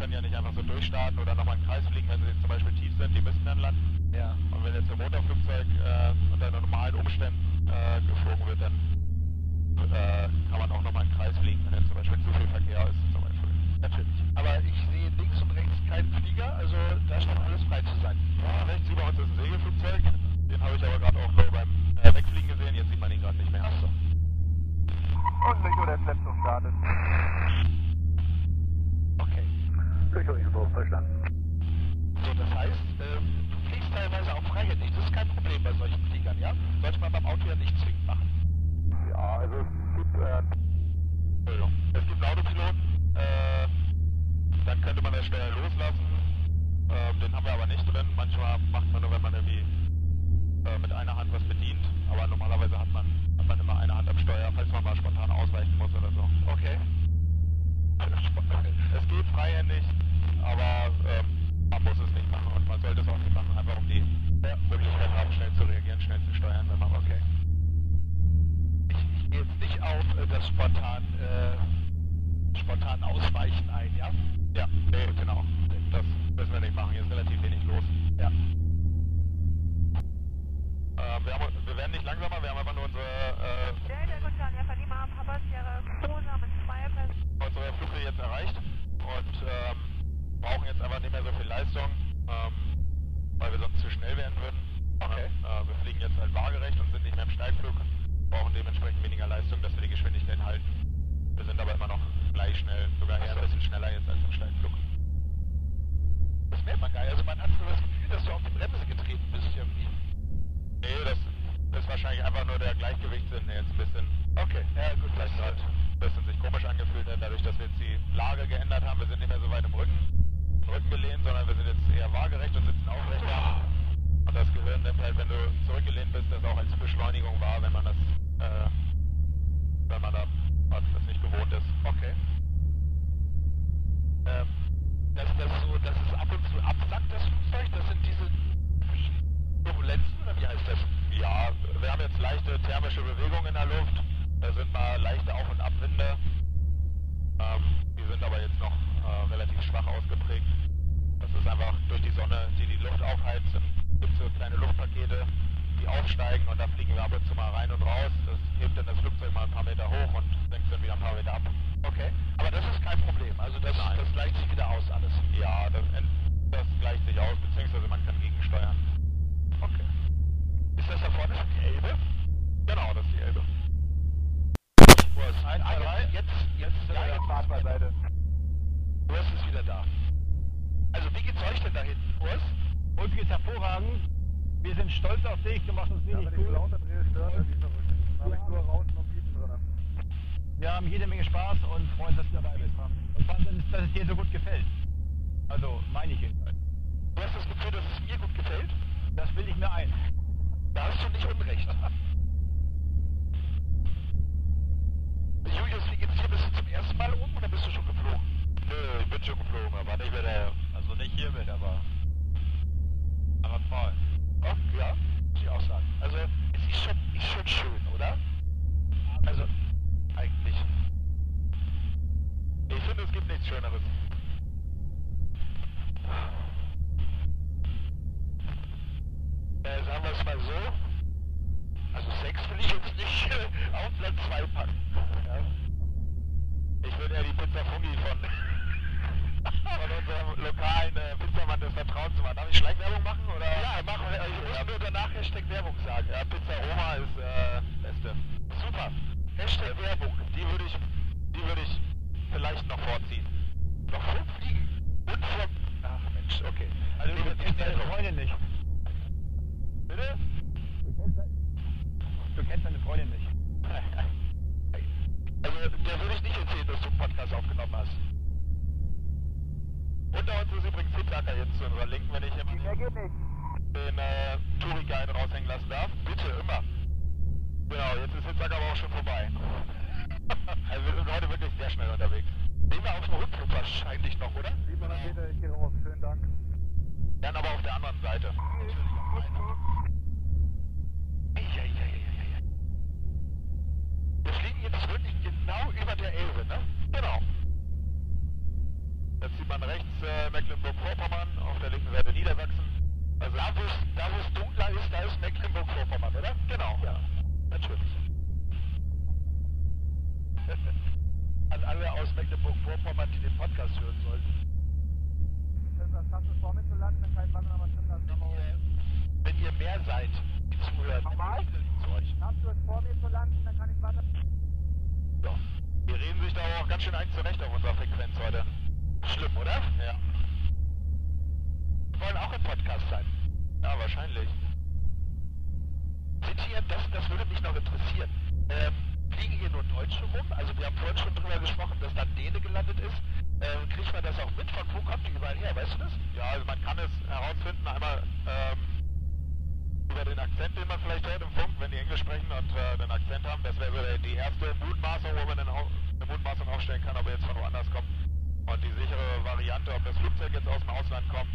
Können ja nicht einfach so durchstarten oder nochmal einen Kreis fliegen, wenn sie zum Beispiel tief sind. Die müssen dann landen. Ja. Und wenn jetzt ein Motorflugzeug äh, unter normalen Umständen äh, geflogen wird, dann äh, kann man auch nochmal einen Kreis fliegen, wenn jetzt zum Beispiel zu viel Verkehr ist. Zum Beispiel. Natürlich. Aber ich sehe links und rechts keinen Flieger, also da scheint alles frei zu sein. Ja, rechts über uns ist ein Segelflugzeug. Den habe ich aber gerade auch nur beim äh, Wegfliegen gesehen. Jetzt sieht man ihn gerade nicht mehr. Achso. Und Licho, der Schleppzug startet. Okay. Info verstanden. So, das heißt, ähm, du fliegst teilweise auch freihändig. Das ist kein Problem bei solchen Fliegern, ja? Sollte man beim Auto ja nicht zwingend machen. Ja, also es gibt, äh, Entschuldigung. Es gibt einen Autopiloten, äh, dann könnte man das Steuer loslassen. Ähm, den haben wir aber nicht drin. Manchmal macht man nur, wenn man irgendwie äh, mit einer Hand was bedient. Aber normalerweise hat man, hat man immer eine Hand am Steuer, falls man mal spontan ausweichen muss oder so. Okay. Es geht freihändig, aber ähm, man muss es nicht machen und man sollte es auch nicht machen, einfach um die Möglichkeit haben, schnell zu reagieren, schnell zu steuern, wenn man okay. Ich, ich gehe jetzt nicht auf äh, das spontan, äh, spontan Ausweichen ein, ja? Ja, nee, genau. Das müssen wir nicht machen, hier ist relativ wenig los. Ja. Ähm, wir, haben, wir werden nicht langsamer, wir haben einfach nur unsere äh, unsere Flughöhe jetzt erreicht und ähm, brauchen jetzt einfach nicht mehr so viel Leistung, ähm, weil wir sonst zu schnell werden würden. Okay. Äh, wir fliegen jetzt halt waagerecht und sind nicht mehr im Steigflug, brauchen dementsprechend weniger Leistung, dass wir die Geschwindigkeit halten. Wir sind aber immer noch gleich schnell, sogar eher so. ein bisschen schneller jetzt als im Steigflug. Das merkt man geil. Also man hat so das Gefühl, dass du auf die Bremse getreten bist irgendwie. Nee, das ist wahrscheinlich einfach nur der Gleichgewichtssinn jetzt ein bisschen. Okay, ja gut, vielleicht gerade ein bisschen sich komisch angefühlt hat, dadurch, dass wir jetzt die Lage geändert haben. Wir sind nicht mehr so weit im Rücken, im Rücken gelehnt, sondern wir sind jetzt eher waagerecht und sitzen aufrecht da. Und das Gehirn nimmt halt, wenn du zurückgelehnt Also, du kennst deine. Freundin nicht. Bitte? Du kennst, du kennst deine Freundin nicht. Also, der würde ich nicht erzählen, dass du einen Podcast aufgenommen hast. Unter uns ist übrigens Hitzacker jetzt zu unserer Linken, wenn ich nicht. den äh, Touri-Guide raushängen lassen darf. Bitte, immer. Genau, jetzt ist Hitzacker aber auch schon vorbei. also wir sind heute wirklich sehr schnell unterwegs. Nehmen wir auf dem Rückflug wahrscheinlich noch, oder? 700 Meter, ich gehe raus. Schönen Dank. Dann aber auf der anderen Seite. Wir fliegen jetzt wirklich genau über der Elbe, ne? Genau. Jetzt sieht man rechts äh, Mecklenburg-Vorpommern, auf der linken Seite Niedersachsen. Also da, wo es, da, wo es dunkler ist, da ist Mecklenburg-Vorpommern, oder? Genau. Ja, natürlich. An alle aus Mecklenburg-Vorpommern, die den Podcast hören sollten. Schaffst du vor mir zu landen, dann kann ich langsam mal stimmen lassen. Wenn ihr, wenn ihr mehr seid, die zuhören, Nochmal? zu euch. Schaffst du es vor mir zu landen, dann kann ich weiter. Ja. Wir reden sich da auch ganz schön ein zurecht auf unserer Frequenz heute. Schlimm, oder? Ja. Wir wollen auch im Podcast sein. Ja, wahrscheinlich. Sind hier, das, das würde mich noch interessieren, ähm, fliegen hier nur Deutsche rum? Also wir haben vorhin schon drüber gesprochen, dass da Däne gelandet ist. Ähm, kriegt man das auch mit? Von wo kommt die überall her? Weißt du das? Ja, also man kann es herausfinden, einmal ähm, über den Akzent, den man vielleicht hört im Funk, wenn die Englisch sprechen und äh, den Akzent haben. Das wäre die erste Mutmaßung, wo man eine Mutmaßung aufstellen kann, ob er jetzt von woanders kommt. Und die sichere Variante, ob das Flugzeug jetzt aus dem Ausland kommt,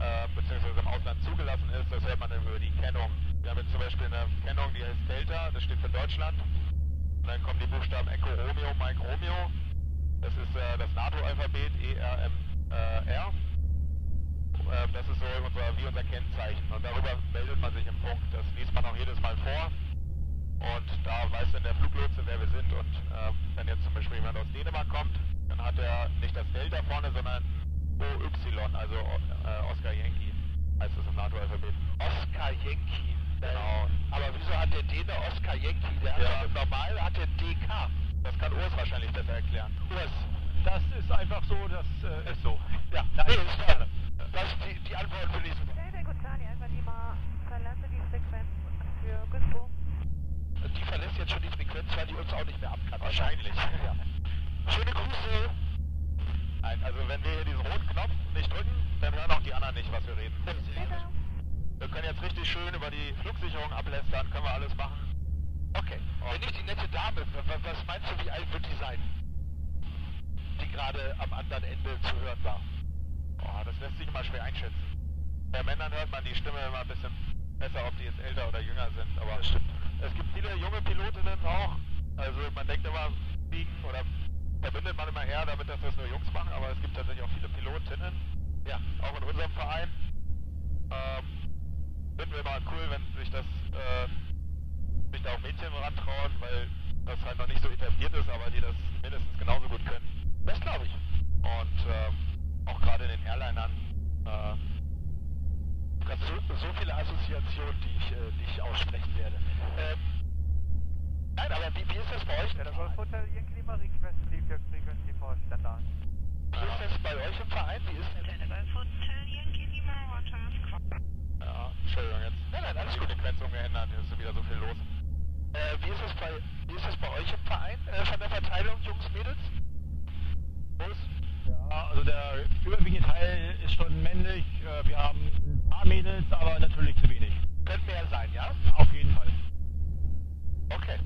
äh, beziehungsweise im Ausland zugelassen ist, das hört man dann über die Kennung. Wir haben jetzt zum Beispiel eine Kennung, die heißt Delta, das steht für Deutschland. Dann kommen die Buchstaben Echo Romeo, Mike Romeo. Das ist äh, das NATO-Alphabet, E-R-M-R. Äh, das ist so unser, wie unser Kennzeichen. Und darüber meldet man sich im Funk. Das liest man auch jedes Mal vor. Und da weiß dann der Fluglotse, wer wir sind. Und ähm, wenn jetzt zum Beispiel jemand aus Dänemark kommt, dann hat er nicht das Delta vorne, sondern OY. Also äh, Oscar Yankee heißt es im NATO-Alphabet. Oscar Yankee. Genau. Aber wieso hat der Däne Oscar Yankee? Der hat Ja. im Normal hat der DK. Das kann Urs wahrscheinlich besser erklären. Urs. Das ist einfach so, das äh, ist so. Ja, Nein, nee, ist klar. Das ist die, die Antwort will ich super. Good Charlie, Alpha Lima, verlasse die Frequenz für Güstrow. Die verlässt jetzt schon die Frequenz, weil die uns auch nicht mehr abkann. Wahrscheinlich. Ja. Schöne Grüße. Nein, also wenn wir hier diesen roten Knopf nicht drücken, dann hören auch die anderen nicht, was wir reden. Später. Wir können jetzt richtig schön über die Flugsicherung ablästern, können wir alles machen. Okay. Wenn nicht die nette Dame, wa- wa- was meinst du, wie alt wird die sein? Die gerade am anderen Ende zu hören war. Oh, das lässt sich immer schwer einschätzen. Bei Männern hört man die Stimme immer ein bisschen besser, ob die jetzt älter oder jünger sind. Aber Das stimmt. es gibt viele junge Pilotinnen auch. Also man denkt immer, fliegen oder verbindet man immer eher damit, dass das nur Jungs machen, aber es gibt tatsächlich auch viele Pilotinnen. Ja, auch in unserem Verein. Ähm, finden wir mal cool, wenn sich das äh, sich da auch Mädchen rantrauen, weil das halt noch nicht so etabliert ist, aber die das mindestens genauso gut können. Das glaube ich. Und ähm, auch gerade in den Airlinern äh, Das so, so viele Assoziationen, die ich äh, nicht aussprechen werde. Ähm, nein, aber wie, wie ist das bei euch? Ja, das Hotel Yankee Lima request leave your frequency for standard. Wie ist das bei euch im Verein? Wie ist Delta Golf Hotel Yankee Lima, Roger, Squawk. Entschuldigung, jetzt Nein, nein, alles die gut. Frequenz umgeändert, jetzt ist wieder so viel los. Äh, wie, ist es bei, wie ist es bei euch im Verein äh, von der Verteilung, Jungs, Mädels? Los? Ja, also der überwiegende Teil ist schon männlich. Äh, Wir haben ein paar Mädels, aber natürlich zu wenig. Können mehr sein, ja? Auf jeden Fall. Okay.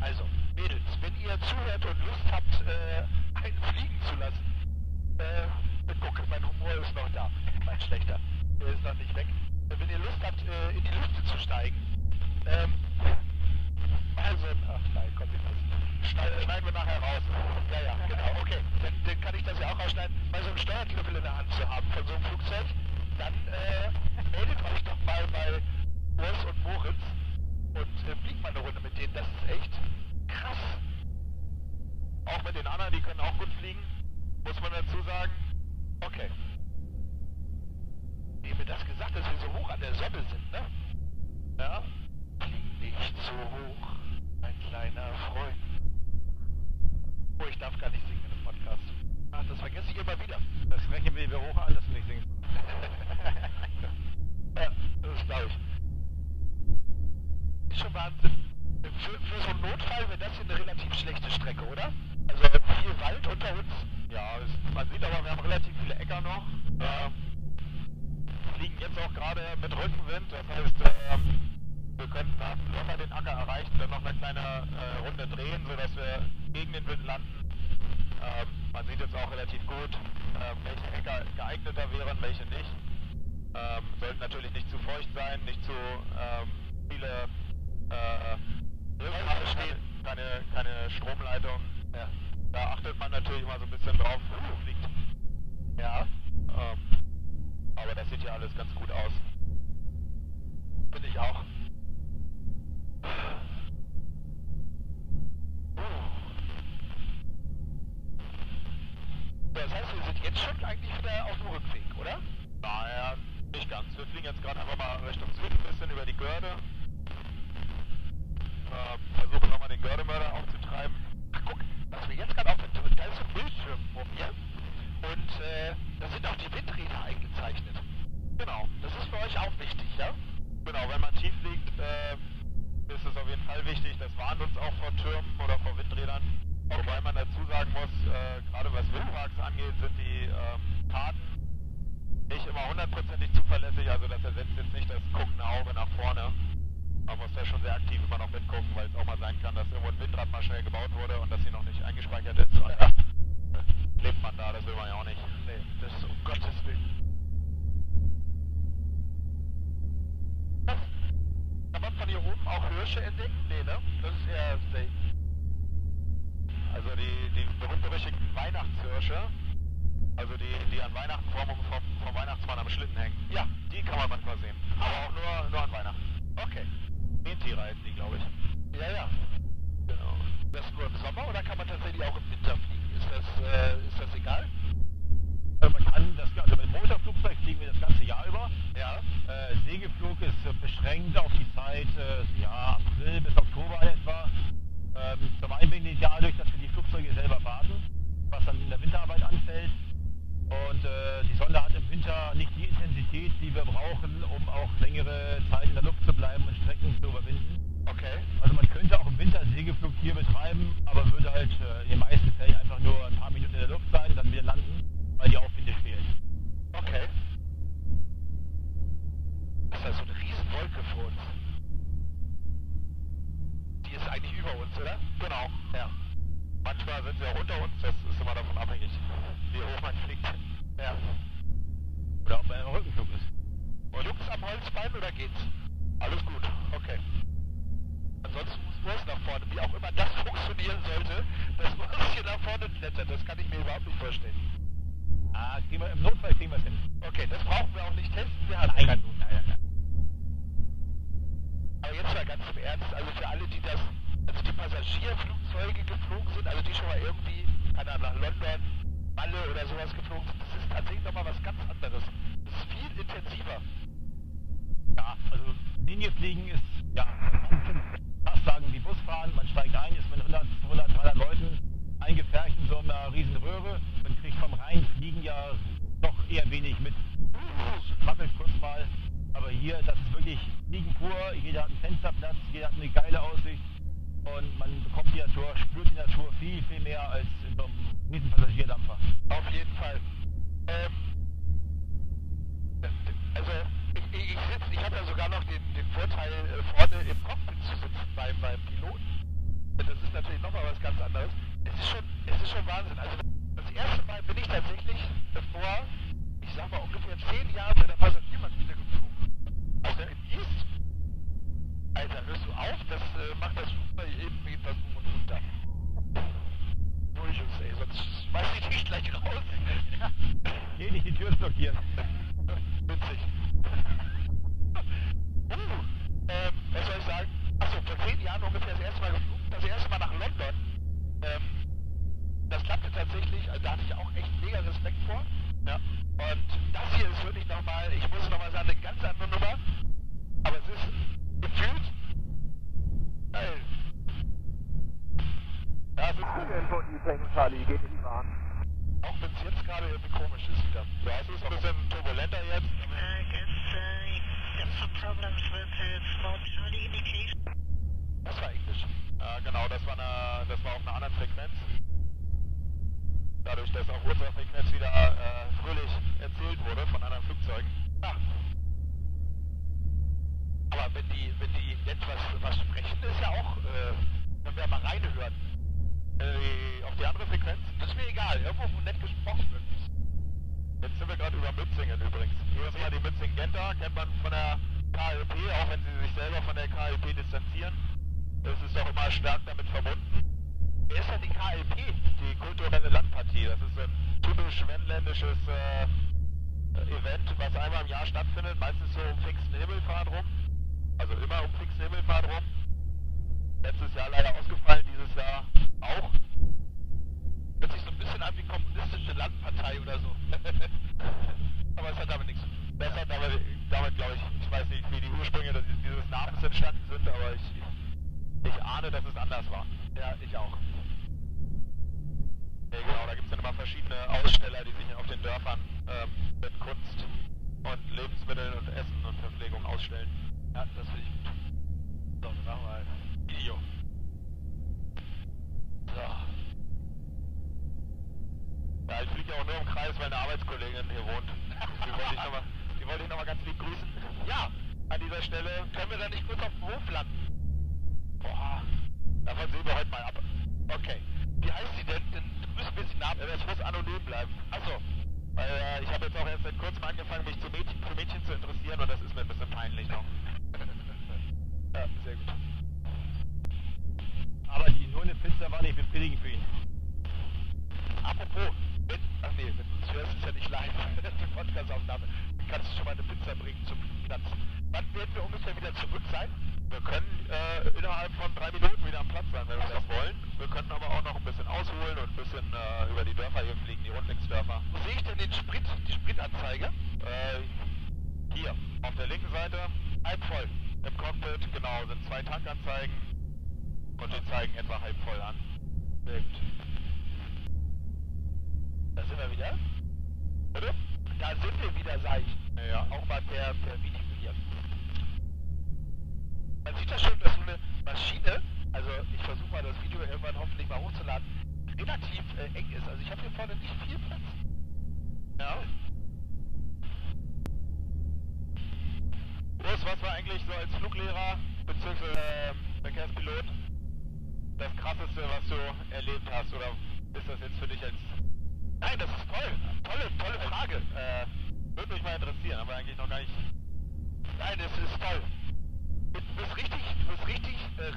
Also, Mädels, wenn ihr zuhört und Lust habt, äh, einen fliegen zu lassen, äh, gucke, mein Humor ist noch da. Mein schlechter. Der ist noch nicht weg. Wenn ihr Lust habt, äh, in die Lüfte zu steigen, ähm, also, ach nein, nicht das. Schneiden, schneiden wir nachher raus. Ja, ja, genau, okay. Dann, dann kann ich das ja auch rausschneiden, mal so einen Steuerknüppel in der Hand zu haben von so einem Flugzeug. Dann äh, meldet euch doch mal bei Urs und Moritz und äh, fliegt mal eine Runde mit denen. Das ist echt krass. Auch mit den anderen, die können auch gut fliegen, muss man dazu sagen. Okay. Wie mir das gesagt, dass wir so hoch an der Sonne sind, ne? Ja, Flieg nicht so hoch, mein kleiner Freund. Oh, ich darf gar nicht singen in dem Podcast. Ach, das vergesse ich immer wieder. Das rechnen wir wir hoch an, dass du nicht singst. ja, das glaube ich. Ist schon Wahnsinn. Für, für so einen Notfall wäre das hier eine relativ schlechte Strecke, oder? Also viel Wald unter uns. ja man sieht aber, wir haben relativ viele Äcker noch. Ähm, fliegen jetzt auch gerade mit Rückenwind, das heißt, ähm, wir könnten locker den Acker erreichen, dann noch eine kleine äh, Runde drehen, sodass wir gegen den Wind landen. Ähm, man sieht jetzt auch relativ gut, ähm, welche Äcker geeigneter wären, welche nicht. Ähm, sollten natürlich nicht zu feucht sein, nicht zu ähm, viele äh, Rückhabe stehen, keine, keine Stromleitung. Ja. Da achtet man natürlich immer so ein bisschen drauf, wo fliegt. Ja, Ähm, aber das sieht ja alles ganz gut aus. finde ich auch. Das heißt, wir sind jetzt schon eigentlich wieder auf dem Rückweg, oder? Naja, nicht ganz. Wir fliegen jetzt gerade einfach mal Richtung Süden ein bisschen über die Görde. Ähm, versuchen nochmal den Gördemörder aufzutreiben. Ach, guck, was wir jetzt gerade aufnehmen, da ist ein Bildschirm vor mir. Und äh, da sind auch die Windräder eingezeichnet. Genau. Das ist für euch auch wichtig, ja? Genau, wenn man tief liegt, äh, ist es auf jeden Fall wichtig. Das warnt uns auch vor Türmen oder vor Windrädern. Wobei man dazu sagen muss, äh, gerade was Windparks angeht, sind die ähm, Karten nicht immer hundertprozentig zuverlässig. Also das ersetzt wenig mit. Wackelt kurz mal, aber hier, das ist wirklich Fliegen pur. Jeder hat einen Fensterplatz, jeder hat eine geile Aussicht und man bekommt die Natur, spürt die Natur viel, viel mehr als in so einem riesen Passagierdampfer. Auf jeden Fall. Ähm, also ich, ich, sitze, ich habe ja sogar noch den, den Vorteil, äh, vorne im Cockpit zu sitzen beim, beim Piloten. Das ist natürlich nochmal was ganz anderes. Es ist schon, es ist schon Wahnsinn. Also das erste Mal bin ich tatsächlich vor, ich sag mal ungefähr zehn Jahren mit der Passagiermaschine geflogen. Also in East. Alter, hörst du auf? Das äh, macht das Flugzeug eben geht das hoch und runter. Durch uns, ey, sonst schmeiß ich dich gleich raus. Geh nicht, die Tür ist blockiert. Witzig. Uh, ähm, was soll ich sagen? Achso, vor zehn Jahren ungefähr das erste Mal geflogen, das erste Mal nach London. Ähm, das klappte tatsächlich, also da hatte ich auch echt mega Respekt vor. Ja. Und das hier ist wirklich nochmal, ich muss nochmal sagen, eine ganz andere Nummer. Aber es ist gefühlt geil. Ja, es ist gut. Charlie, geht in die Bahn. Auch wenn es jetzt gerade irgendwie komisch ist wieder. Ja, es ist ein bisschen turbulenter jetzt. I guess uh, you got some problems with uh, small Charlie indication. Das war Englisch. Ja, genau, das war, eine, das war auf einer anderen Frequenz. Dadurch, dass auf unserer Frequenz wieder äh, fröhlich erzählt wurde von anderen Flugzeugen. Ja. Aber wenn die, wenn die jetzt was, was sprechen, ist ja auch, äh, wenn wir mal reinhören. Äh, auf die andere Frequenz, das ist mir egal. Irgendwo, wo nett gesprochen wird. Jetzt sind wir gerade über Mützingen übrigens. Hier ist mal die Mützingen-Genta, kennt man von der KLP, auch wenn sie sich selber von der KLP distanzieren. Das ist doch immer stark damit verbunden. Wer ist denn die KLP? Die kulturelle Landpartie. Das ist ein typisch wendländisches äh, Event, was einmal im Jahr stattfindet, meistens so um Pfingsten Himmelfahrt rum. Also immer um Pfingsten Himmelfahrt rum. Letztes Jahr leider ausgefallen, dieses Jahr auch. Hört sich so ein bisschen an wie kommunistische Landpartei oder so. Aber es hat damit nichts zu tun. Das hat damit, damit glaube ich, ich weiß nicht, wie die Ursprünge dieses Namens entstanden sind, aber ich, ich ahne, dass es anders war. Ja, ich auch. Ja, genau, da gibt es dann immer verschiedene Aussteller, die sich auf den Dörfern ähm, mit Kunst und Lebensmitteln und Essen und Verpflegung ausstellen. Ja, das finde ich gut. So, wir machen mal Video. So. Ja, ich fliege ja auch nur im Kreis, weil eine Arbeitskollegin hier wohnt. Die wollte ich nochmal noch mal ganz lieb grüßen. Ja, an dieser Stelle können wir da nicht kurz auf dem Hof landen. Boah, davon sehen wir heute mal ab. Okay. Wie heißt sie denn? denn du bist ein bisschen ab, das muss anonym bleiben. Achso. Weil äh, ich habe jetzt auch erst seit kurzem angefangen, mich zu Mädchen, für Mädchen zu interessieren und das ist mir ein bisschen peinlich noch. ja, sehr gut. Aber die nur eine Pizza war nicht befriedigend für ihn. Apropos, wenn, ach nee, uns hörst, ist ja nicht live, die Podcast-Aufnahme. Kannst du schon mal eine Pizza bringen zum Platz. Wann werden wir ungefähr wieder zurück sein? Wir können äh, innerhalb von drei Minuten wieder am Platz sein, wenn wir das wollen. Wir könnten aber auch noch ein bisschen ausholen und ein bisschen äh, über die Dörfer hier fliegen, die Rundlingsdörfer. Wo sehe ich denn den Sprit, die Spritanzeige? Äh, hier, auf der linken Seite, halb voll. Im Cockpit, genau, sind zwei Tankanzeigen und die zeigen etwa halb voll an. Sehr gut. Da sind wir wieder. Bitte? Da sind wir wieder, sag ich. Ja, auch mal per, per Video hier. Man sieht ja schon, dass so eine Maschine, also ich versuche mal das Video irgendwann hoffentlich mal hochzuladen, relativ äh, eng ist. Also ich habe hier vorne nicht viel Platz. Ja. Urs, was war eigentlich so als Fluglehrer bzw. Äh, Verkehrspilot das krasseste, was du erlebt hast? Oder ist das jetzt für dich als Nein, das ist toll. Tolle, tolle Frage. Äh, würde mich mal interessieren, aber eigentlich noch gar nicht. Nein, das ist toll. Du bist richtig, du bist richtig, äh,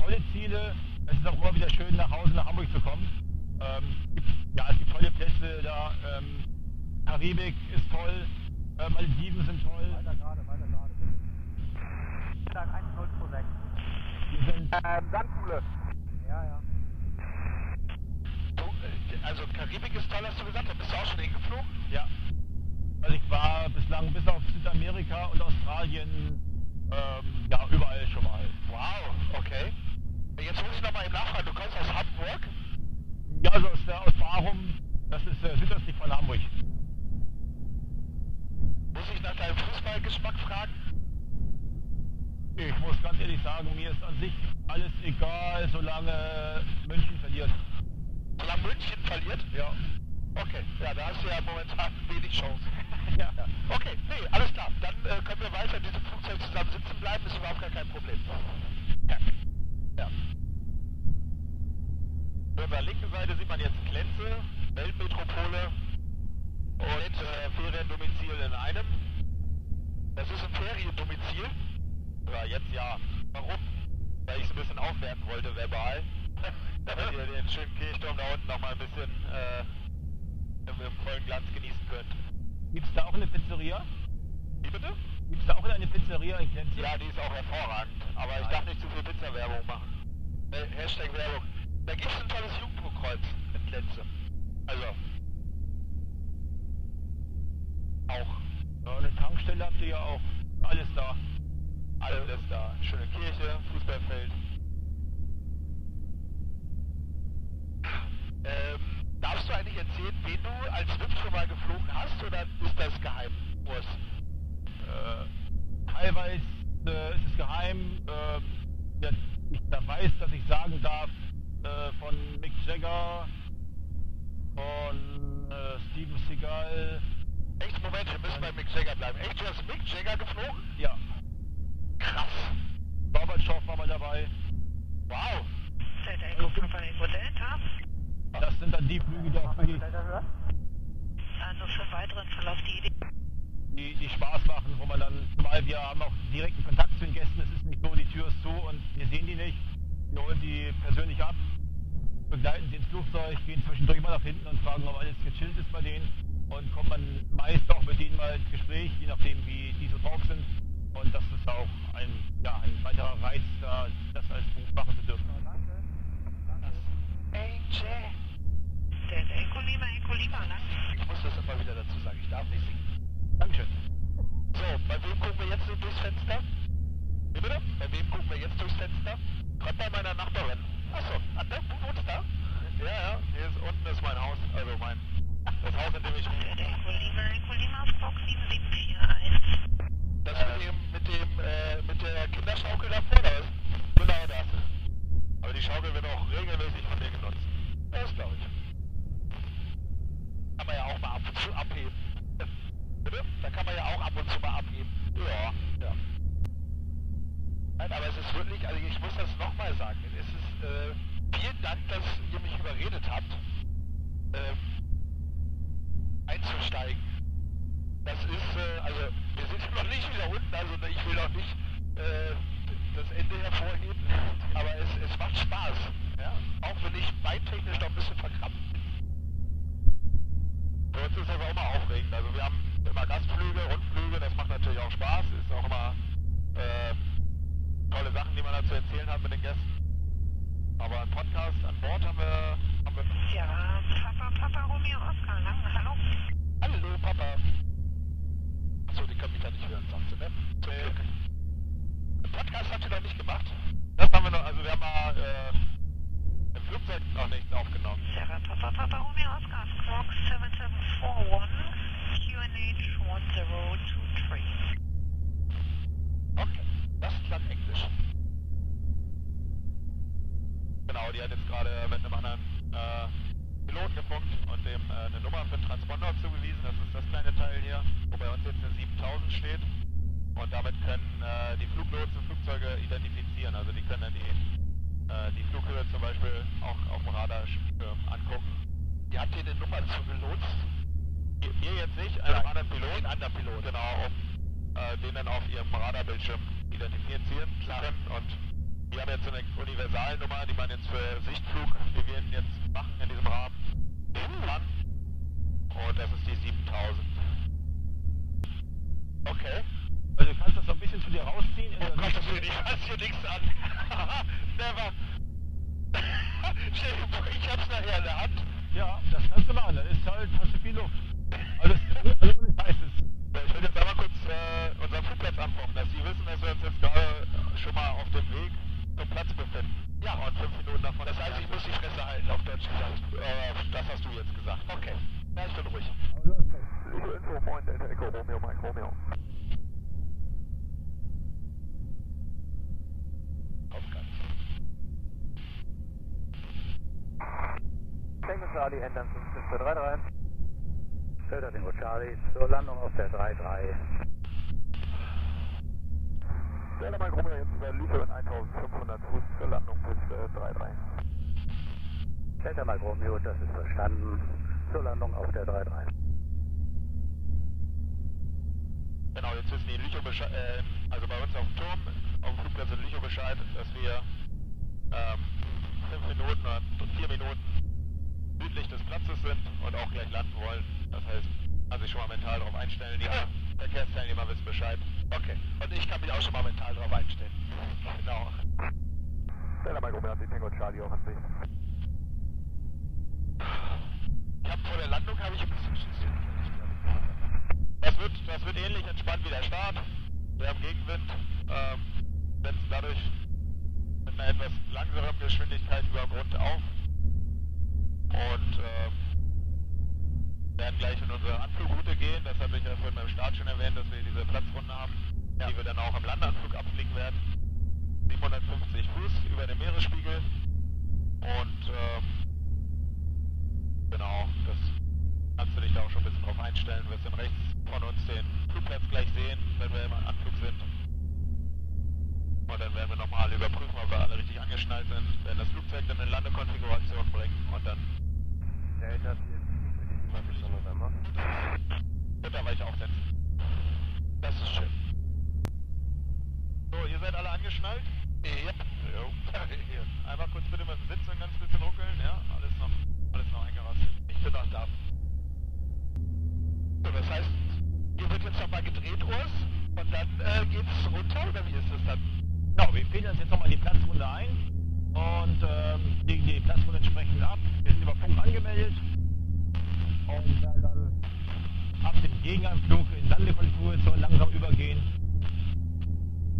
tolle Ziele. Es ist auch immer wieder schön, nach Hause nach Hamburg zu kommen. Ähm, es gibt, ja, es gibt tolle Plätze da. Ähm, Karibik ist toll. Äh, Malediven sind toll. Weiter gerade, weiter gerade. Tag 1026. Wir sind Ähm, Sandschule. Ja, ja. Du, äh, also Karibik ist toll, hast du gesagt. Da bist du auch schon hingeflogen? Ja. Also ich war bislang bis auf Südamerika und Australien ähm, ja überall schon mal. Wow, okay. Jetzt muss ich nochmal eben nachfragen. Du kommst aus Hamburg? Ja, also aus, der, Farum, das ist äh, südöstlich von Hamburg. Muss ich nach deinem Fußballgeschmack fragen? Ich muss ganz ehrlich sagen, mir ist an sich alles egal, solange München verliert. Solange München verliert? Ja. Okay, ja, da hast du ja momentan wenig Chance. Ja. Okay, nee, alles klar. Dann äh, können wir weiter in diesem Flugzeug zusammen sitzen bleiben, ist überhaupt gar kein Problem. Ja. Ja. Auf unserer linken Seite sieht man jetzt Klenze, Weltmetropole und äh, Feriendomizil in einem. Das ist ein Feriendomizil. Ja, jetzt ja. Warum? Weil ich so ein bisschen aufwerten wollte verbal. Damit ihr den schönen Kirchturm da unten nochmal ein bisschen äh, im, im vollen Glanz genießen könnt. Gibt's da auch eine Pizzeria? Wie bitte? Gibt's da auch eine Pizzeria in Klenze? Ja, die ist auch hervorragend. Aber ich darf nicht zu viel Pizza-Werbung machen. Äh, Hashtag Werbung. Da gibt es ein tolles Jugendbuchkreuz in Klenze. Also. Auch. Ja, eine Tankstelle habt ihr ja auch. Alles da. Alles ist da. Schöne Kirche, Fußballfeld. Ähm, darfst du eigentlich erzählen, wen du als WIP schon mal geflogen hast oder ist das geheim? Urs? Äh, teilweise äh, ist es geheim. Äh, ich da weiß, dass ich sagen darf, äh, von Mick Jagger, von äh, Steven Seagal. Echt, Moment, wir müssen bei Mick Jagger bleiben. Echt, du hast Mick Jagger geflogen? Ja, Krass. Gorbatschow war mal dabei. Wow. Delta Echo 5 Delta. Das sind dann die Flüge, die, auch für die. Also für weiteren Verlauf die Idee. Die, die Spaß machen, wo man dann, zumal wir haben auch direkten Kontakt zu den Gästen, es ist nicht so, die Tür ist zu und wir sehen die nicht. Wir holen die persönlich ab, begleiten sie ins Flugzeug, gehen zwischendurch mal nach hinten und fragen, ob alles gechillt ist bei denen und kommt man meist auch mit denen mal ins Gespräch, je nachdem wie die so drauf sind. Und das ist auch ein, ja, ein weiterer Reiz, da, das als Beruf machen zu dürfen. Ey, Jay. Delta Echo Lima, Echo Lima, ne? Ich muss das immer wieder dazu sagen, ich darf nicht singen. Dankeschön. So, bei wem gucken wir jetzt durchs Fenster? Wie bitte? Bei wem gucken wir jetzt durchs Fenster? Gerade bei meiner Nachbarin. Achso, Ander, du wohnst da? Ja, ja, hier ist unten ist mein Haus, also mein das Haus, in dem ich 7741. Das mit dem, mit dem, äh, mit der Kinderschaukel da vorne ist. Genau das. Aber die Schaukel wird auch regelmäßig von dir genutzt. Das glaube ich. Kann man ja auch mal ab und zu abheben. Da kann man ja und zu mal abgeben. Ja, ja. Nein, aber es ist wirklich, also ich muss das nochmal sagen, es ist, äh, vielen Dank, dass ihr mich überredet habt, ähm, einzusteigen. Das ist, äh, also wir sind noch nicht wieder unten, also ich will auch nicht äh, das Ende hervorheben, aber es, es macht Spaß. Ja? Auch wenn ich beintechnisch noch ein bisschen verkrampft bin. Für uns ist das auch immer aufregend. Also wir haben immer Gastflüge, Rundflüge, das macht natürlich auch Spaß. Ist auch immer äh, tolle Sachen, die man da zu erzählen hat mit den Gästen. Aber ein Podcast an Bord haben wir, haben wir Ja, Papa, Papa Romeo Oscar, lang, hallo? Hallo, Papa. Achso, die können mich ja nicht hören, sagst du, ne? Einen Podcast habt ihr noch nicht gemacht? Das haben wir noch, also wir haben mal äh, im Flugzeug noch nichts aufgenommen. Sierra, Papa, Papa Romeo Oscar, Squawk 7741, Audi and then wird, das wird ähnlich entspannt wie der Start. Wir haben Gegenwind, ähm, setzen dadurch mit einer etwas langsameren Geschwindigkeit über dem Grund auf und ähm, werden gleich in unsere Anflugroute gehen. Das habe ich ja vorhin beim Start schon erwähnt, dass wir diese Platzrunde haben, die wir dann auch am Landeanflug abfliegen werden. 750 Fuß über dem Meeresspiegel und ähm, genau, das kannst du dich da auch schon ein bisschen drauf einstellen. Wirst dann rechts von uns den Flugplatz gleich sehen, wenn wir im Anflug sind. Und dann werden wir nochmal überprüfen, ob wir alle richtig angeschnallt sind, werden das Flugzeug dann in Landekonfiguration bringen und dann Delta 47 November. Butterweich aufsetzen. Das ist schön. So, ihr seid alle angeschnallt? Ja. Jo. Einmal kurz bitte mit dem Sitz ein ganz bisschen ruckeln, ja? Alles noch, alles noch eingerastet. Ich bin noch da. So, das heißt, hier wird jetzt nochmal gedreht, Urs, und dann äh, geht's runter, oder wie ist das dann? Genau, wir fädeln uns jetzt nochmal die Platzrunde ein und ähm, legen die Platzrunde entsprechend ab. Wir sind über Funk angemeldet und werden dann ab dem Gegenanflug in Landekonfiguration langsam übergehen.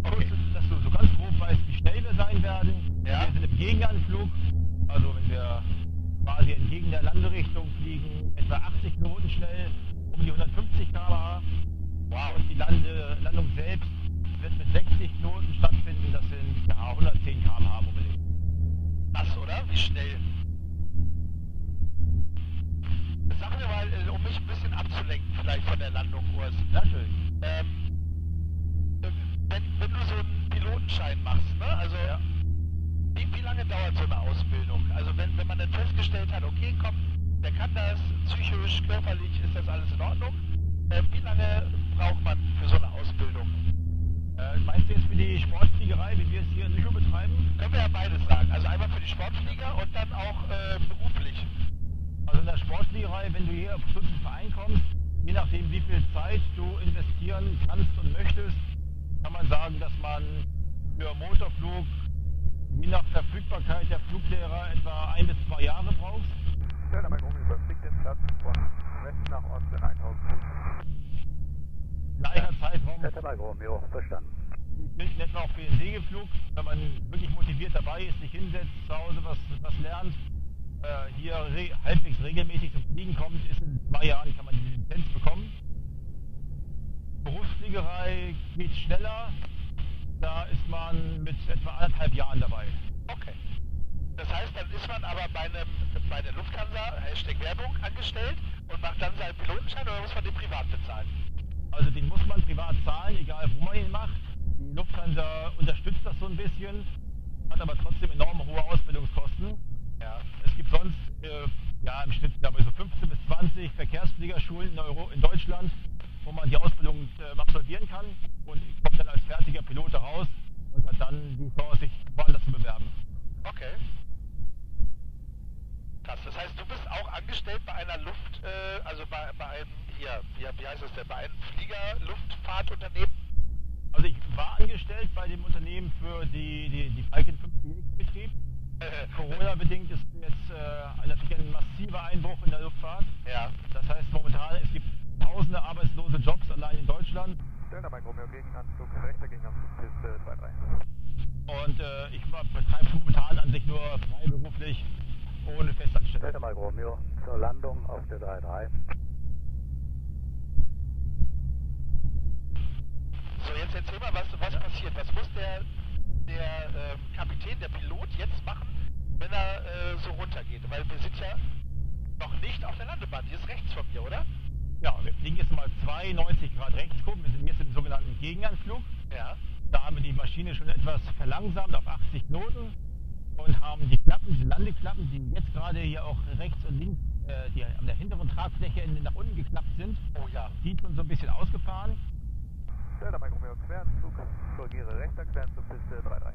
Okay. Kurz, dass du so ganz grob weißt, wie schnell wir sein werden. Ja. Wir sind im Gegenanflug, also wenn wir quasi entgegen der Landerichtung fliegen, etwa 80 Knoten schnell, um die 150 km/h. Wow. Und die Lande, Landung selbst wird mit 60 Knoten stattfinden. Das sind ja, 110 km/h unbedingt. Das, oder? Wie schnell. Sag mir mal, äh, um mich ein bisschen abzulenken vielleicht von der Landung, Urs. Natürlich. Ähm, äh, wenn, wenn, du so einen Pilotenschein machst, ne? Also, ja. wie, wie lange dauert so eine Ausbildung? Also, wenn, wenn man dann festgestellt hat, okay, komm, der kann das, psychisch, körperlich ist das alles in Ordnung. Äh, wie lange braucht man für so eine Ausbildung? Äh, meinst du jetzt für die Sportfliegerei, wie wir es hier in Lüchow betreiben? Können wir ja beides sagen. Also einmal für die Sportflieger und dann auch äh, beruflich. Also in der Sportfliegerei, wenn du hier auf einen Verein kommst, je nachdem wie viel Zeit du investieren kannst und möchtest, kann man sagen, dass man für Motorflug je nach Verfügbarkeit der Fluglehrer etwa ein bis zwei Jahre brauchst. Romeo überfliegt den Platz von Westen nach Osten in 1000 Fuß. Gleicher Zeitraum Mike Romeo, verstanden. gilt in etwa auch für den Segelflug, wenn man wirklich motiviert dabei ist, sich hinsetzt, zu Hause was, was lernt, äh, hier re halbwegs regelmäßig zum Fliegen kommt, ist in zwei Jahren kann man die Lizenz bekommen. Berufsfliegerei geht schneller, da ist man mit etwa anderthalb Jahren dabei. Okay. Das heißt, dann ist man aber bei, einem, bei der Lufthansa, Hashtag Werbung, angestellt und macht dann seinen Pilotenschein oder muss man den privat bezahlen? Also den muss man privat zahlen, egal wo man ihn macht. Die Lufthansa unterstützt das so ein bisschen, hat aber trotzdem enorm hohe Ausbildungskosten. Ja. Es gibt sonst äh, ja, im Schnitt ich, so 15 bis 20 Verkehrsfliegerschulen in, Euro, in Deutschland, wo man die Ausbildung äh, absolvieren kann und kommt dann als fertiger Pilot raus und hat dann die Chance, sich woanders zu bewerben. Okay. Krass, das heißt, du bist auch angestellt bei einer Luft, äh, also bei, bei einem, hier, wie, wie heißt das denn, bei einem Fliegerluftfahrtunternehmen? Also ich war angestellt bei dem Unternehmen für die, die, die Falcon 5 Betrieb. Corona-bedingt ist jetzt äh, natürlich ein massiver Einbruch in der Luftfahrt. Ja. Das heißt momentan, es gibt tausende arbeitslose Jobs allein in Deutschland. Mike Romeo, Gegenanzug, rechter Gegenanzug, Piste 2-3. Und äh, ich betreibe momentan an sich nur freiberuflich, ohne Festanstellung. Delta Mike Romeo zur Landung auf der 3-3. So, jetzt erzähl mal, was, was passiert. Was muss der, der äh, Kapitän, der Pilot jetzt machen, wenn er äh, so runtergeht? Weil wir sind ja noch nicht auf der Landebahn. Die ist rechts von mir, oder? Ja, wir fliegen jetzt mal 92 Grad Rechtskurven. Wir sind jetzt im sogenannten Gegenanflug. Ja. Da haben wir die Maschine schon etwas verlangsamt auf 80 Knoten und haben die Klappen, diese Landeklappen, die jetzt gerade hier auch rechts und links, äh, die an der hinteren Tragfläche nach unten geklappt sind, Oh ja. die schon so ein bisschen ausgefahren. Delta Mike Romeo, Queranzug, korrigiere rechter Queranzug, Piste 3-3.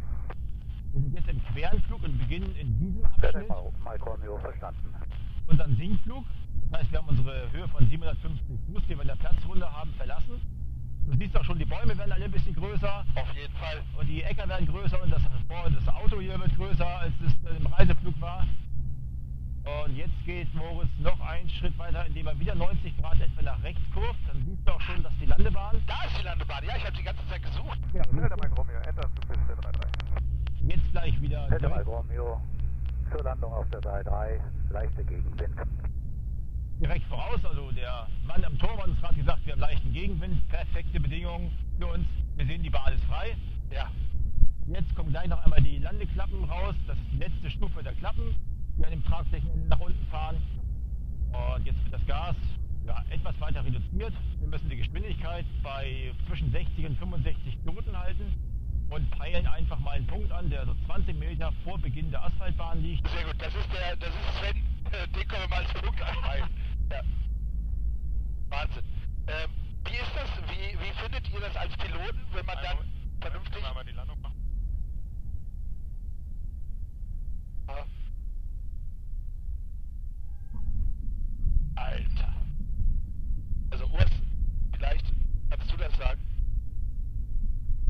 Wir sind jetzt im Querenflug und beginnen in diesem Abschnitt Mike Romeo, verstanden. unseren Sinkflug. Das heißt, wir haben unsere Höhe von 750 Fuß, die wir in der Platzrunde haben, verlassen. Du siehst auch schon, die Bäume werden alle ein bisschen größer Auf jeden Fall. und die Äcker werden größer und das, das Auto hier wird größer, als es im Reiseflug war. Und jetzt geht Moritz noch einen Schritt weiter, indem er wieder 90 Grad etwa nach rechts kurft. Dann siehst du auch schon, dass die Landebahn Da ist die Landebahn. Ja, ich habe die ganze Zeit gesucht. Delta Mike Romeo, Enterzug, Piste 3-3. jetzt gleich wieder Delta Mike Romeo zur Landung auf der 3-3, leichte Gegenwind. Direkt voraus. Also der Mann am Turm hat uns gerade gesagt, wir haben leichten Gegenwind, perfekte Bedingungen für uns. Wir sehen, die Bahn ist frei. Ja. Jetzt kommen gleich noch einmal die Landeklappen raus. Das ist die letzte Stufe der Klappen, die an dem Tragflächenende nach unten fahren. Und jetzt wird das Gas ja, etwas weiter reduziert. Wir müssen die Geschwindigkeit bei zwischen 60 und 65 Knoten halten und peilen einfach mal einen Punkt an, der so 20 Meter vor Beginn der Asphaltbahn liegt. Sehr gut. Das ist der, das ist Sven. Äh, Den können wir mal als Punkt anreihen. Ja. Wahnsinn. Ähm, wie ist das? Wie, wie findet ihr das als Piloten, wenn man dann vernünftig... Mal die Landung machen? Ja. Alter. Also Urs, vielleicht kannst du das sagen.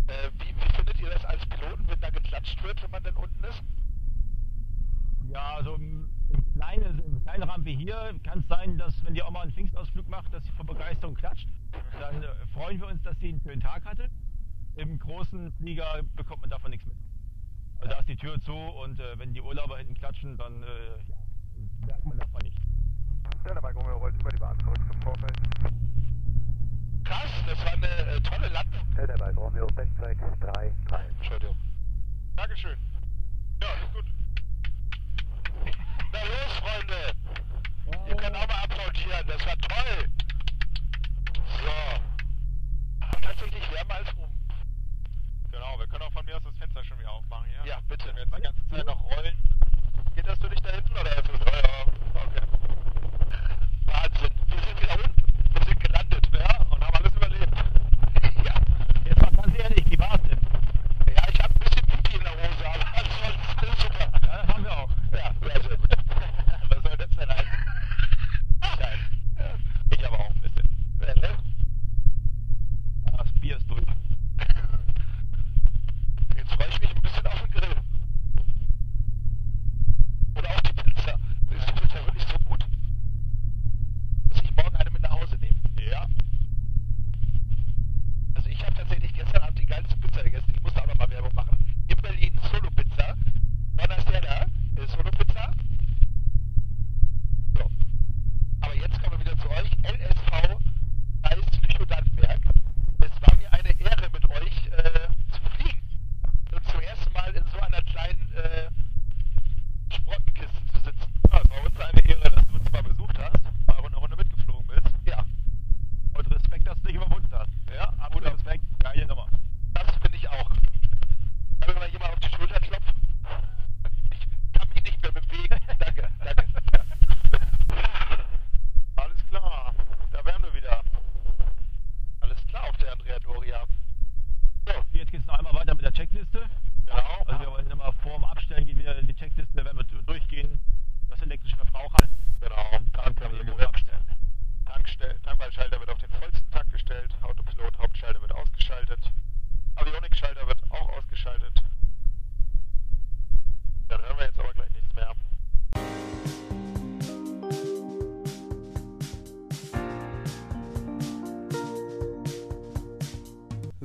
Äh, wie, wie findet ihr das als Piloten, wenn da geklatscht wird, wenn man denn unten ist? Ja, also im, im, kleinen, im kleinen Rahmen wie hier kann es sein, dass wenn die Oma einen Pfingstausflug macht, dass sie vor Begeisterung klatscht. Dann äh, freuen wir uns, dass sie einen schönen Tag hatte. Im großen Flieger bekommt man davon nichts mit. Also da ist die Tür zu und äh, wenn die Urlauber hinten klatschen, dann äh, ja, merkt man davon nicht. Delta Mike Romeo rollt über die Bahn zurück zum Vorfeld. Krass, das war eine äh, tolle Landung. Delta Mike Romeo, Backtrack 3-3. Entschuldigung. Dankeschön. Ja, alles gut. Na los, Freunde! Ihr könnt auch mal applaudieren, das war toll! So. Tatsächlich wärmer als oben. Genau, wir können auch von mir aus das Fenster schon wieder aufmachen hier. Ja, bitte. Wenn wir jetzt die ganze Zeit noch rollen. Jetzt Orientierst du dich da hinten oder ist es? Ja, ja,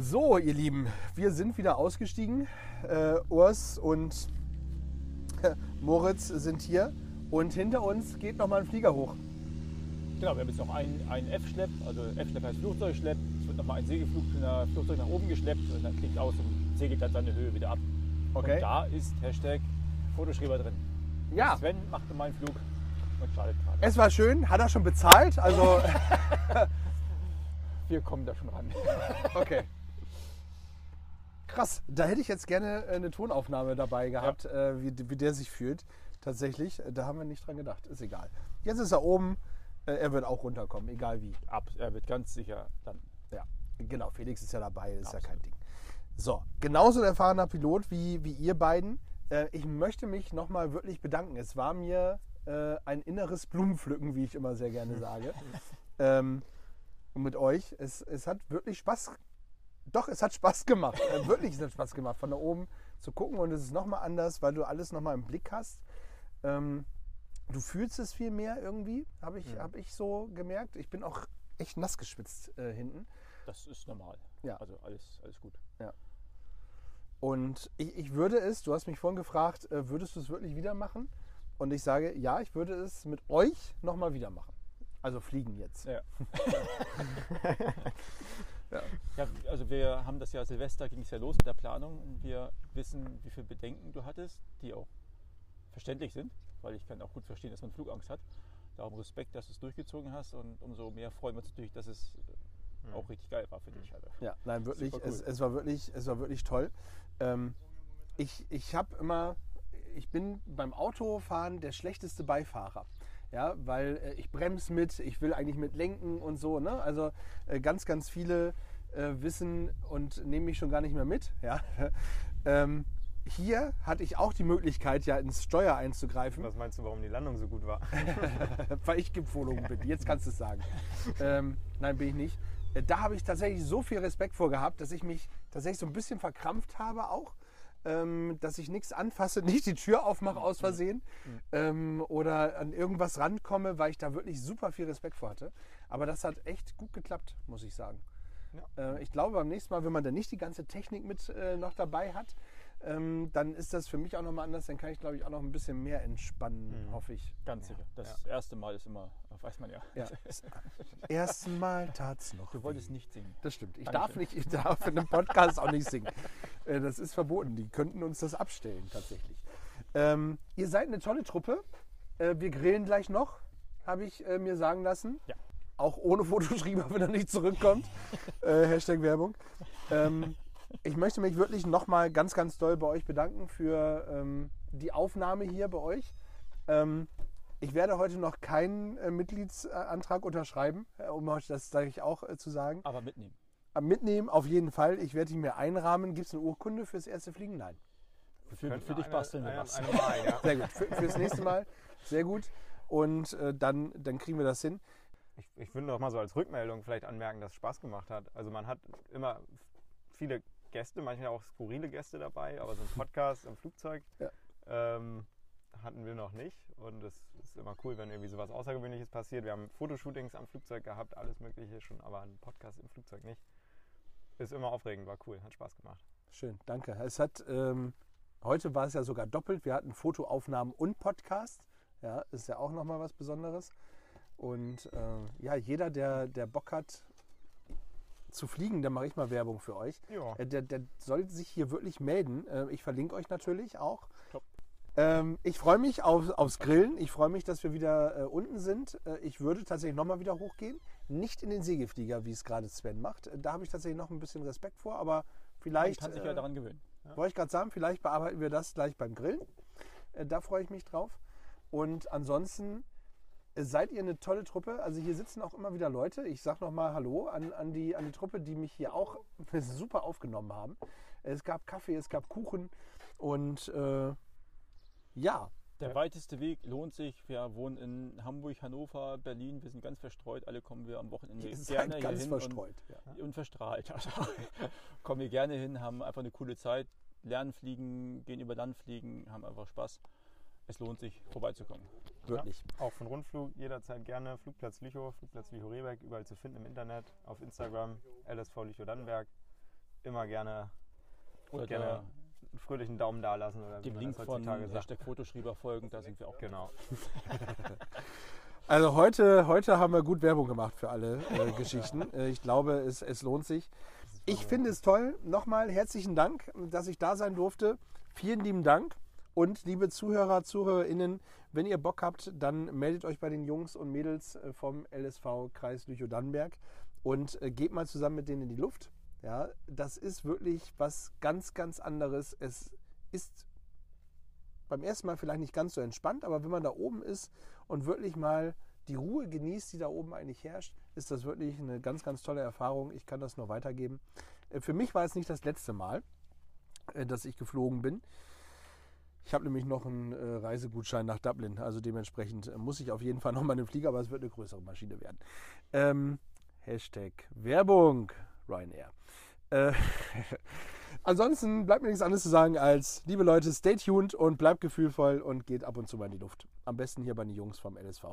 So, ihr Lieben, wir sind wieder ausgestiegen. Äh, Urs und Moritz sind hier und hinter uns geht nochmal ein Flieger hoch. Genau, wir haben jetzt noch einen, einen F-Schlepp, also F-Schlepp heißt Flugzeugschlepp. Es wird nochmal ein Segelflug nach, Flugzeug nach oben geschleppt und dann klingt aus und segelt dann seine Höhe wieder ab. Okay. Und da ist Hashtag Fotoschreiber drin. Ja, Sven machte meinen Flug und startet gerade. es war schön. Hat er schon bezahlt? Also, Wir kommen da schon ran. okay. Krass, da hätte ich jetzt gerne eine Tonaufnahme dabei gehabt, äh, wie, wie der sich fühlt. Tatsächlich, da haben wir nicht dran gedacht. Ist egal. Jetzt ist er oben. Äh, er wird auch runterkommen, egal wie. Ab. Er wird ganz sicher dann. Ja, genau. Felix ist ja dabei, das ist ja kein Ding. So, genauso ein erfahrener Pilot wie, wie ihr beiden. Äh, ich möchte mich nochmal wirklich bedanken. Es war mir äh, ein inneres Blumenpflücken, wie ich immer sehr gerne sage. ähm, und mit euch. Es, es hat wirklich Spaß. Doch, es hat Spaß gemacht. Äh, wirklich, es hat Spaß gemacht, von da oben zu gucken. Und es ist nochmal anders, weil du alles nochmal im Blick hast. Ähm, du fühlst es viel mehr irgendwie, habe ich, hab ich so gemerkt. Ich bin auch echt nass geschwitzt äh, hinten. Das ist normal. Ja. Also alles, alles gut. Und ich, ich würde es, du hast mich vorhin gefragt, äh, würdest du es wirklich wieder machen? Und ich sage, ja, ich würde es mit euch nochmal wieder machen. Also fliegen jetzt. Ja. ja, also wir haben das ja Silvester ging es ja los mit der Planung und wir wissen, wie viele Bedenken du hattest, die auch verständlich sind, weil ich kann auch gut verstehen, dass man Flugangst hat. Darum Respekt, dass du es durchgezogen hast und umso mehr freuen wir uns natürlich, dass es äh, auch richtig geil war für dich. Also. Ja, nein, wirklich, cool. es, es, war wirklich es war wirklich toll. Ähm, ich ich habe immer, ich bin beim Autofahren der schlechteste Beifahrer. Ja, weil äh, ich bremse mit, ich will eigentlich mit lenken und so. Ne? Also äh, ganz, ganz viele äh, wissen und nehmen mich schon gar nicht mehr mit. Ja? ähm, hier hatte ich auch die Möglichkeit, ja ins Steuer einzugreifen. Was meinst du, warum die Landung so gut war? weil ich geflogen bin. Jetzt kannst du es sagen. ähm, nein, bin ich nicht. Äh, Da habe ich tatsächlich so viel Respekt vor gehabt, dass ich mich tatsächlich so ein bisschen verkrampft habe auch. Ähm, dass ich nichts anfasse, nicht die Tür aufmache aus Versehen ähm, oder an irgendwas rankomme, weil ich da wirklich super viel Respekt vor hatte. Aber das hat echt gut geklappt, muss ich sagen. Äh, ich glaube, beim nächsten Mal, wenn man dann nicht die ganze Technik mit äh, noch dabei hat, ähm, dann ist das für mich auch nochmal anders. Dann kann ich, glaube ich, auch noch ein bisschen mehr entspannen, hoffe ich. Ganz sicher. Das erste Mal ist immer, weiß man ja. Ja. Ersten Mal tat's noch. Du wolltest nicht singen. Das stimmt. Ich Dankeschön. darf nicht, ich darf in einem Podcast auch nicht singen. Äh, Das ist verboten. Die könnten uns das abstellen, tatsächlich. Ähm, ihr seid eine tolle Truppe. Äh, wir grillen gleich noch, habe ich äh, mir sagen lassen. Ja. Auch ohne Fotoschrieber, wenn er nicht zurückkommt. äh, Hashtag Werbung. Ähm, ich möchte mich wirklich nochmal ganz, ganz doll bei euch bedanken für ähm, die Aufnahme hier bei euch. Ähm, ich werde heute noch keinen äh, Mitgliedsantrag unterschreiben, äh, um euch das sage ich auch äh, zu sagen. Aber mitnehmen. Aber mitnehmen auf jeden Fall. Ich werde ihn mir einrahmen. Gibt es eine Urkunde fürs erste Fliegen? Nein. Für, für dich eine- basteln wir was. ja. Sehr gut. Für, fürs nächste Mal. Sehr gut. Und äh, dann, dann kriegen wir das hin. Ich, ich würde noch mal so als Rückmeldung vielleicht anmerken, dass es Spaß gemacht hat. Also man hat immer viele Gäste, manchmal auch skurrile Gäste dabei, aber so ein Podcast im Flugzeug Ja. ähm, hatten wir noch nicht. Und es ist immer cool, wenn irgendwie sowas Außergewöhnliches passiert. Wir haben Fotoshootings am Flugzeug gehabt, alles Mögliche schon, aber ein Podcast im Flugzeug nicht. Ist immer aufregend, war cool, hat Spaß gemacht. Schön, danke. Es hat, ähm, heute war es ja sogar doppelt. Wir hatten Fotoaufnahmen und Podcast. Ja, ist ja auch nochmal was Besonderes. Und äh, ja, jeder, der, der Bock hat zu fliegen, da mache ich mal Werbung für euch. Ja. Äh, der, der soll sich hier wirklich melden. Äh, ich verlinke euch natürlich auch. Top. Ähm, ich freue mich auf, aufs Grillen. Ich freue mich, dass wir wieder äh, unten sind. Ich würde tatsächlich nochmal wieder hochgehen. Nicht in den Segelflieger, wie es gerade Sven macht. Da habe ich tatsächlich noch ein bisschen Respekt vor, aber Man vielleicht. kann sich ja daran gewöhnen. wollte ich gerade sagen, vielleicht bearbeiten wir das gleich beim Grillen. Da freue ich mich drauf. Und ansonsten seid ihr eine tolle Truppe. Also hier sitzen auch immer wieder Leute. Ich sage nochmal Hallo an, an, die, an die Truppe, die mich hier auch super aufgenommen haben. Es gab Kaffee, es gab Kuchen und äh, ja, Der weiteste Weg lohnt sich. Wir wohnen in Hamburg, Hannover, Berlin. Wir sind ganz verstreut. Alle kommen wir am Wochenende ihr gerne seid ganz hier hin verstreut. Ja. Und, und verstrahlt. Also, kommen wir gerne hin, haben einfach eine coole Zeit, lernen fliegen, gehen über Land fliegen, haben einfach Spaß. Es lohnt sich, vorbeizukommen. Wirklich. Auch von Rundflug jederzeit gerne. Flugplatz Lüchow, Flugplatz Lüchow-Rehbeck, überall zu finden im Internet, auf Instagram, LSV Lüchow-Dannenberg. Immer gerne, Oder gerne einen fröhlichen Daumen da lassen. Oder dem Link von sagt. Hashtag Fotoschrieber folgen, da sind wir auch. Genau. Also heute, heute haben wir gut Werbung gemacht für alle äh, Geschichten. Äh, ich glaube, es, es lohnt sich. Ich finde es toll. Nochmal herzlichen Dank, dass ich da sein durfte. Vielen lieben Dank. Und liebe Zuhörer, ZuhörerInnen, wenn ihr Bock habt, dann meldet euch bei den Jungs und Mädels äh, vom LSV Kreis Lüchow-Dannenberg und äh, geht mal zusammen mit denen in die Luft. Ja, das ist wirklich was ganz, ganz anderes. Es ist beim ersten Mal vielleicht nicht ganz so entspannt, aber wenn man da oben ist und wirklich mal die Ruhe genießt, die da oben eigentlich herrscht, ist das wirklich eine ganz, ganz tolle Erfahrung. Ich kann das nur weitergeben. Äh, Für mich war es nicht das letzte Mal, dass ich geflogen bin. Ich habe nämlich noch einen äh, Reisegutschein nach Dublin, also dementsprechend äh, muss ich auf jeden Fall nochmal einen Flieger, aber es wird eine größere Maschine werden. Ähm, Hashtag Werbung Ryanair. Äh, ansonsten bleibt mir nichts anderes zu sagen als, liebe Leute, stay tuned und bleibt gefühlvoll und geht ab und zu mal in die Luft. Am besten hier bei den Jungs vom LSV.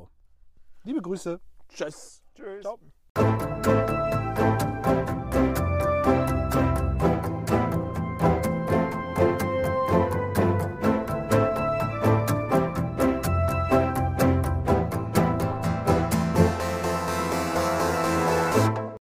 Liebe Grüße. Tschüss. Tschüss. Ciao.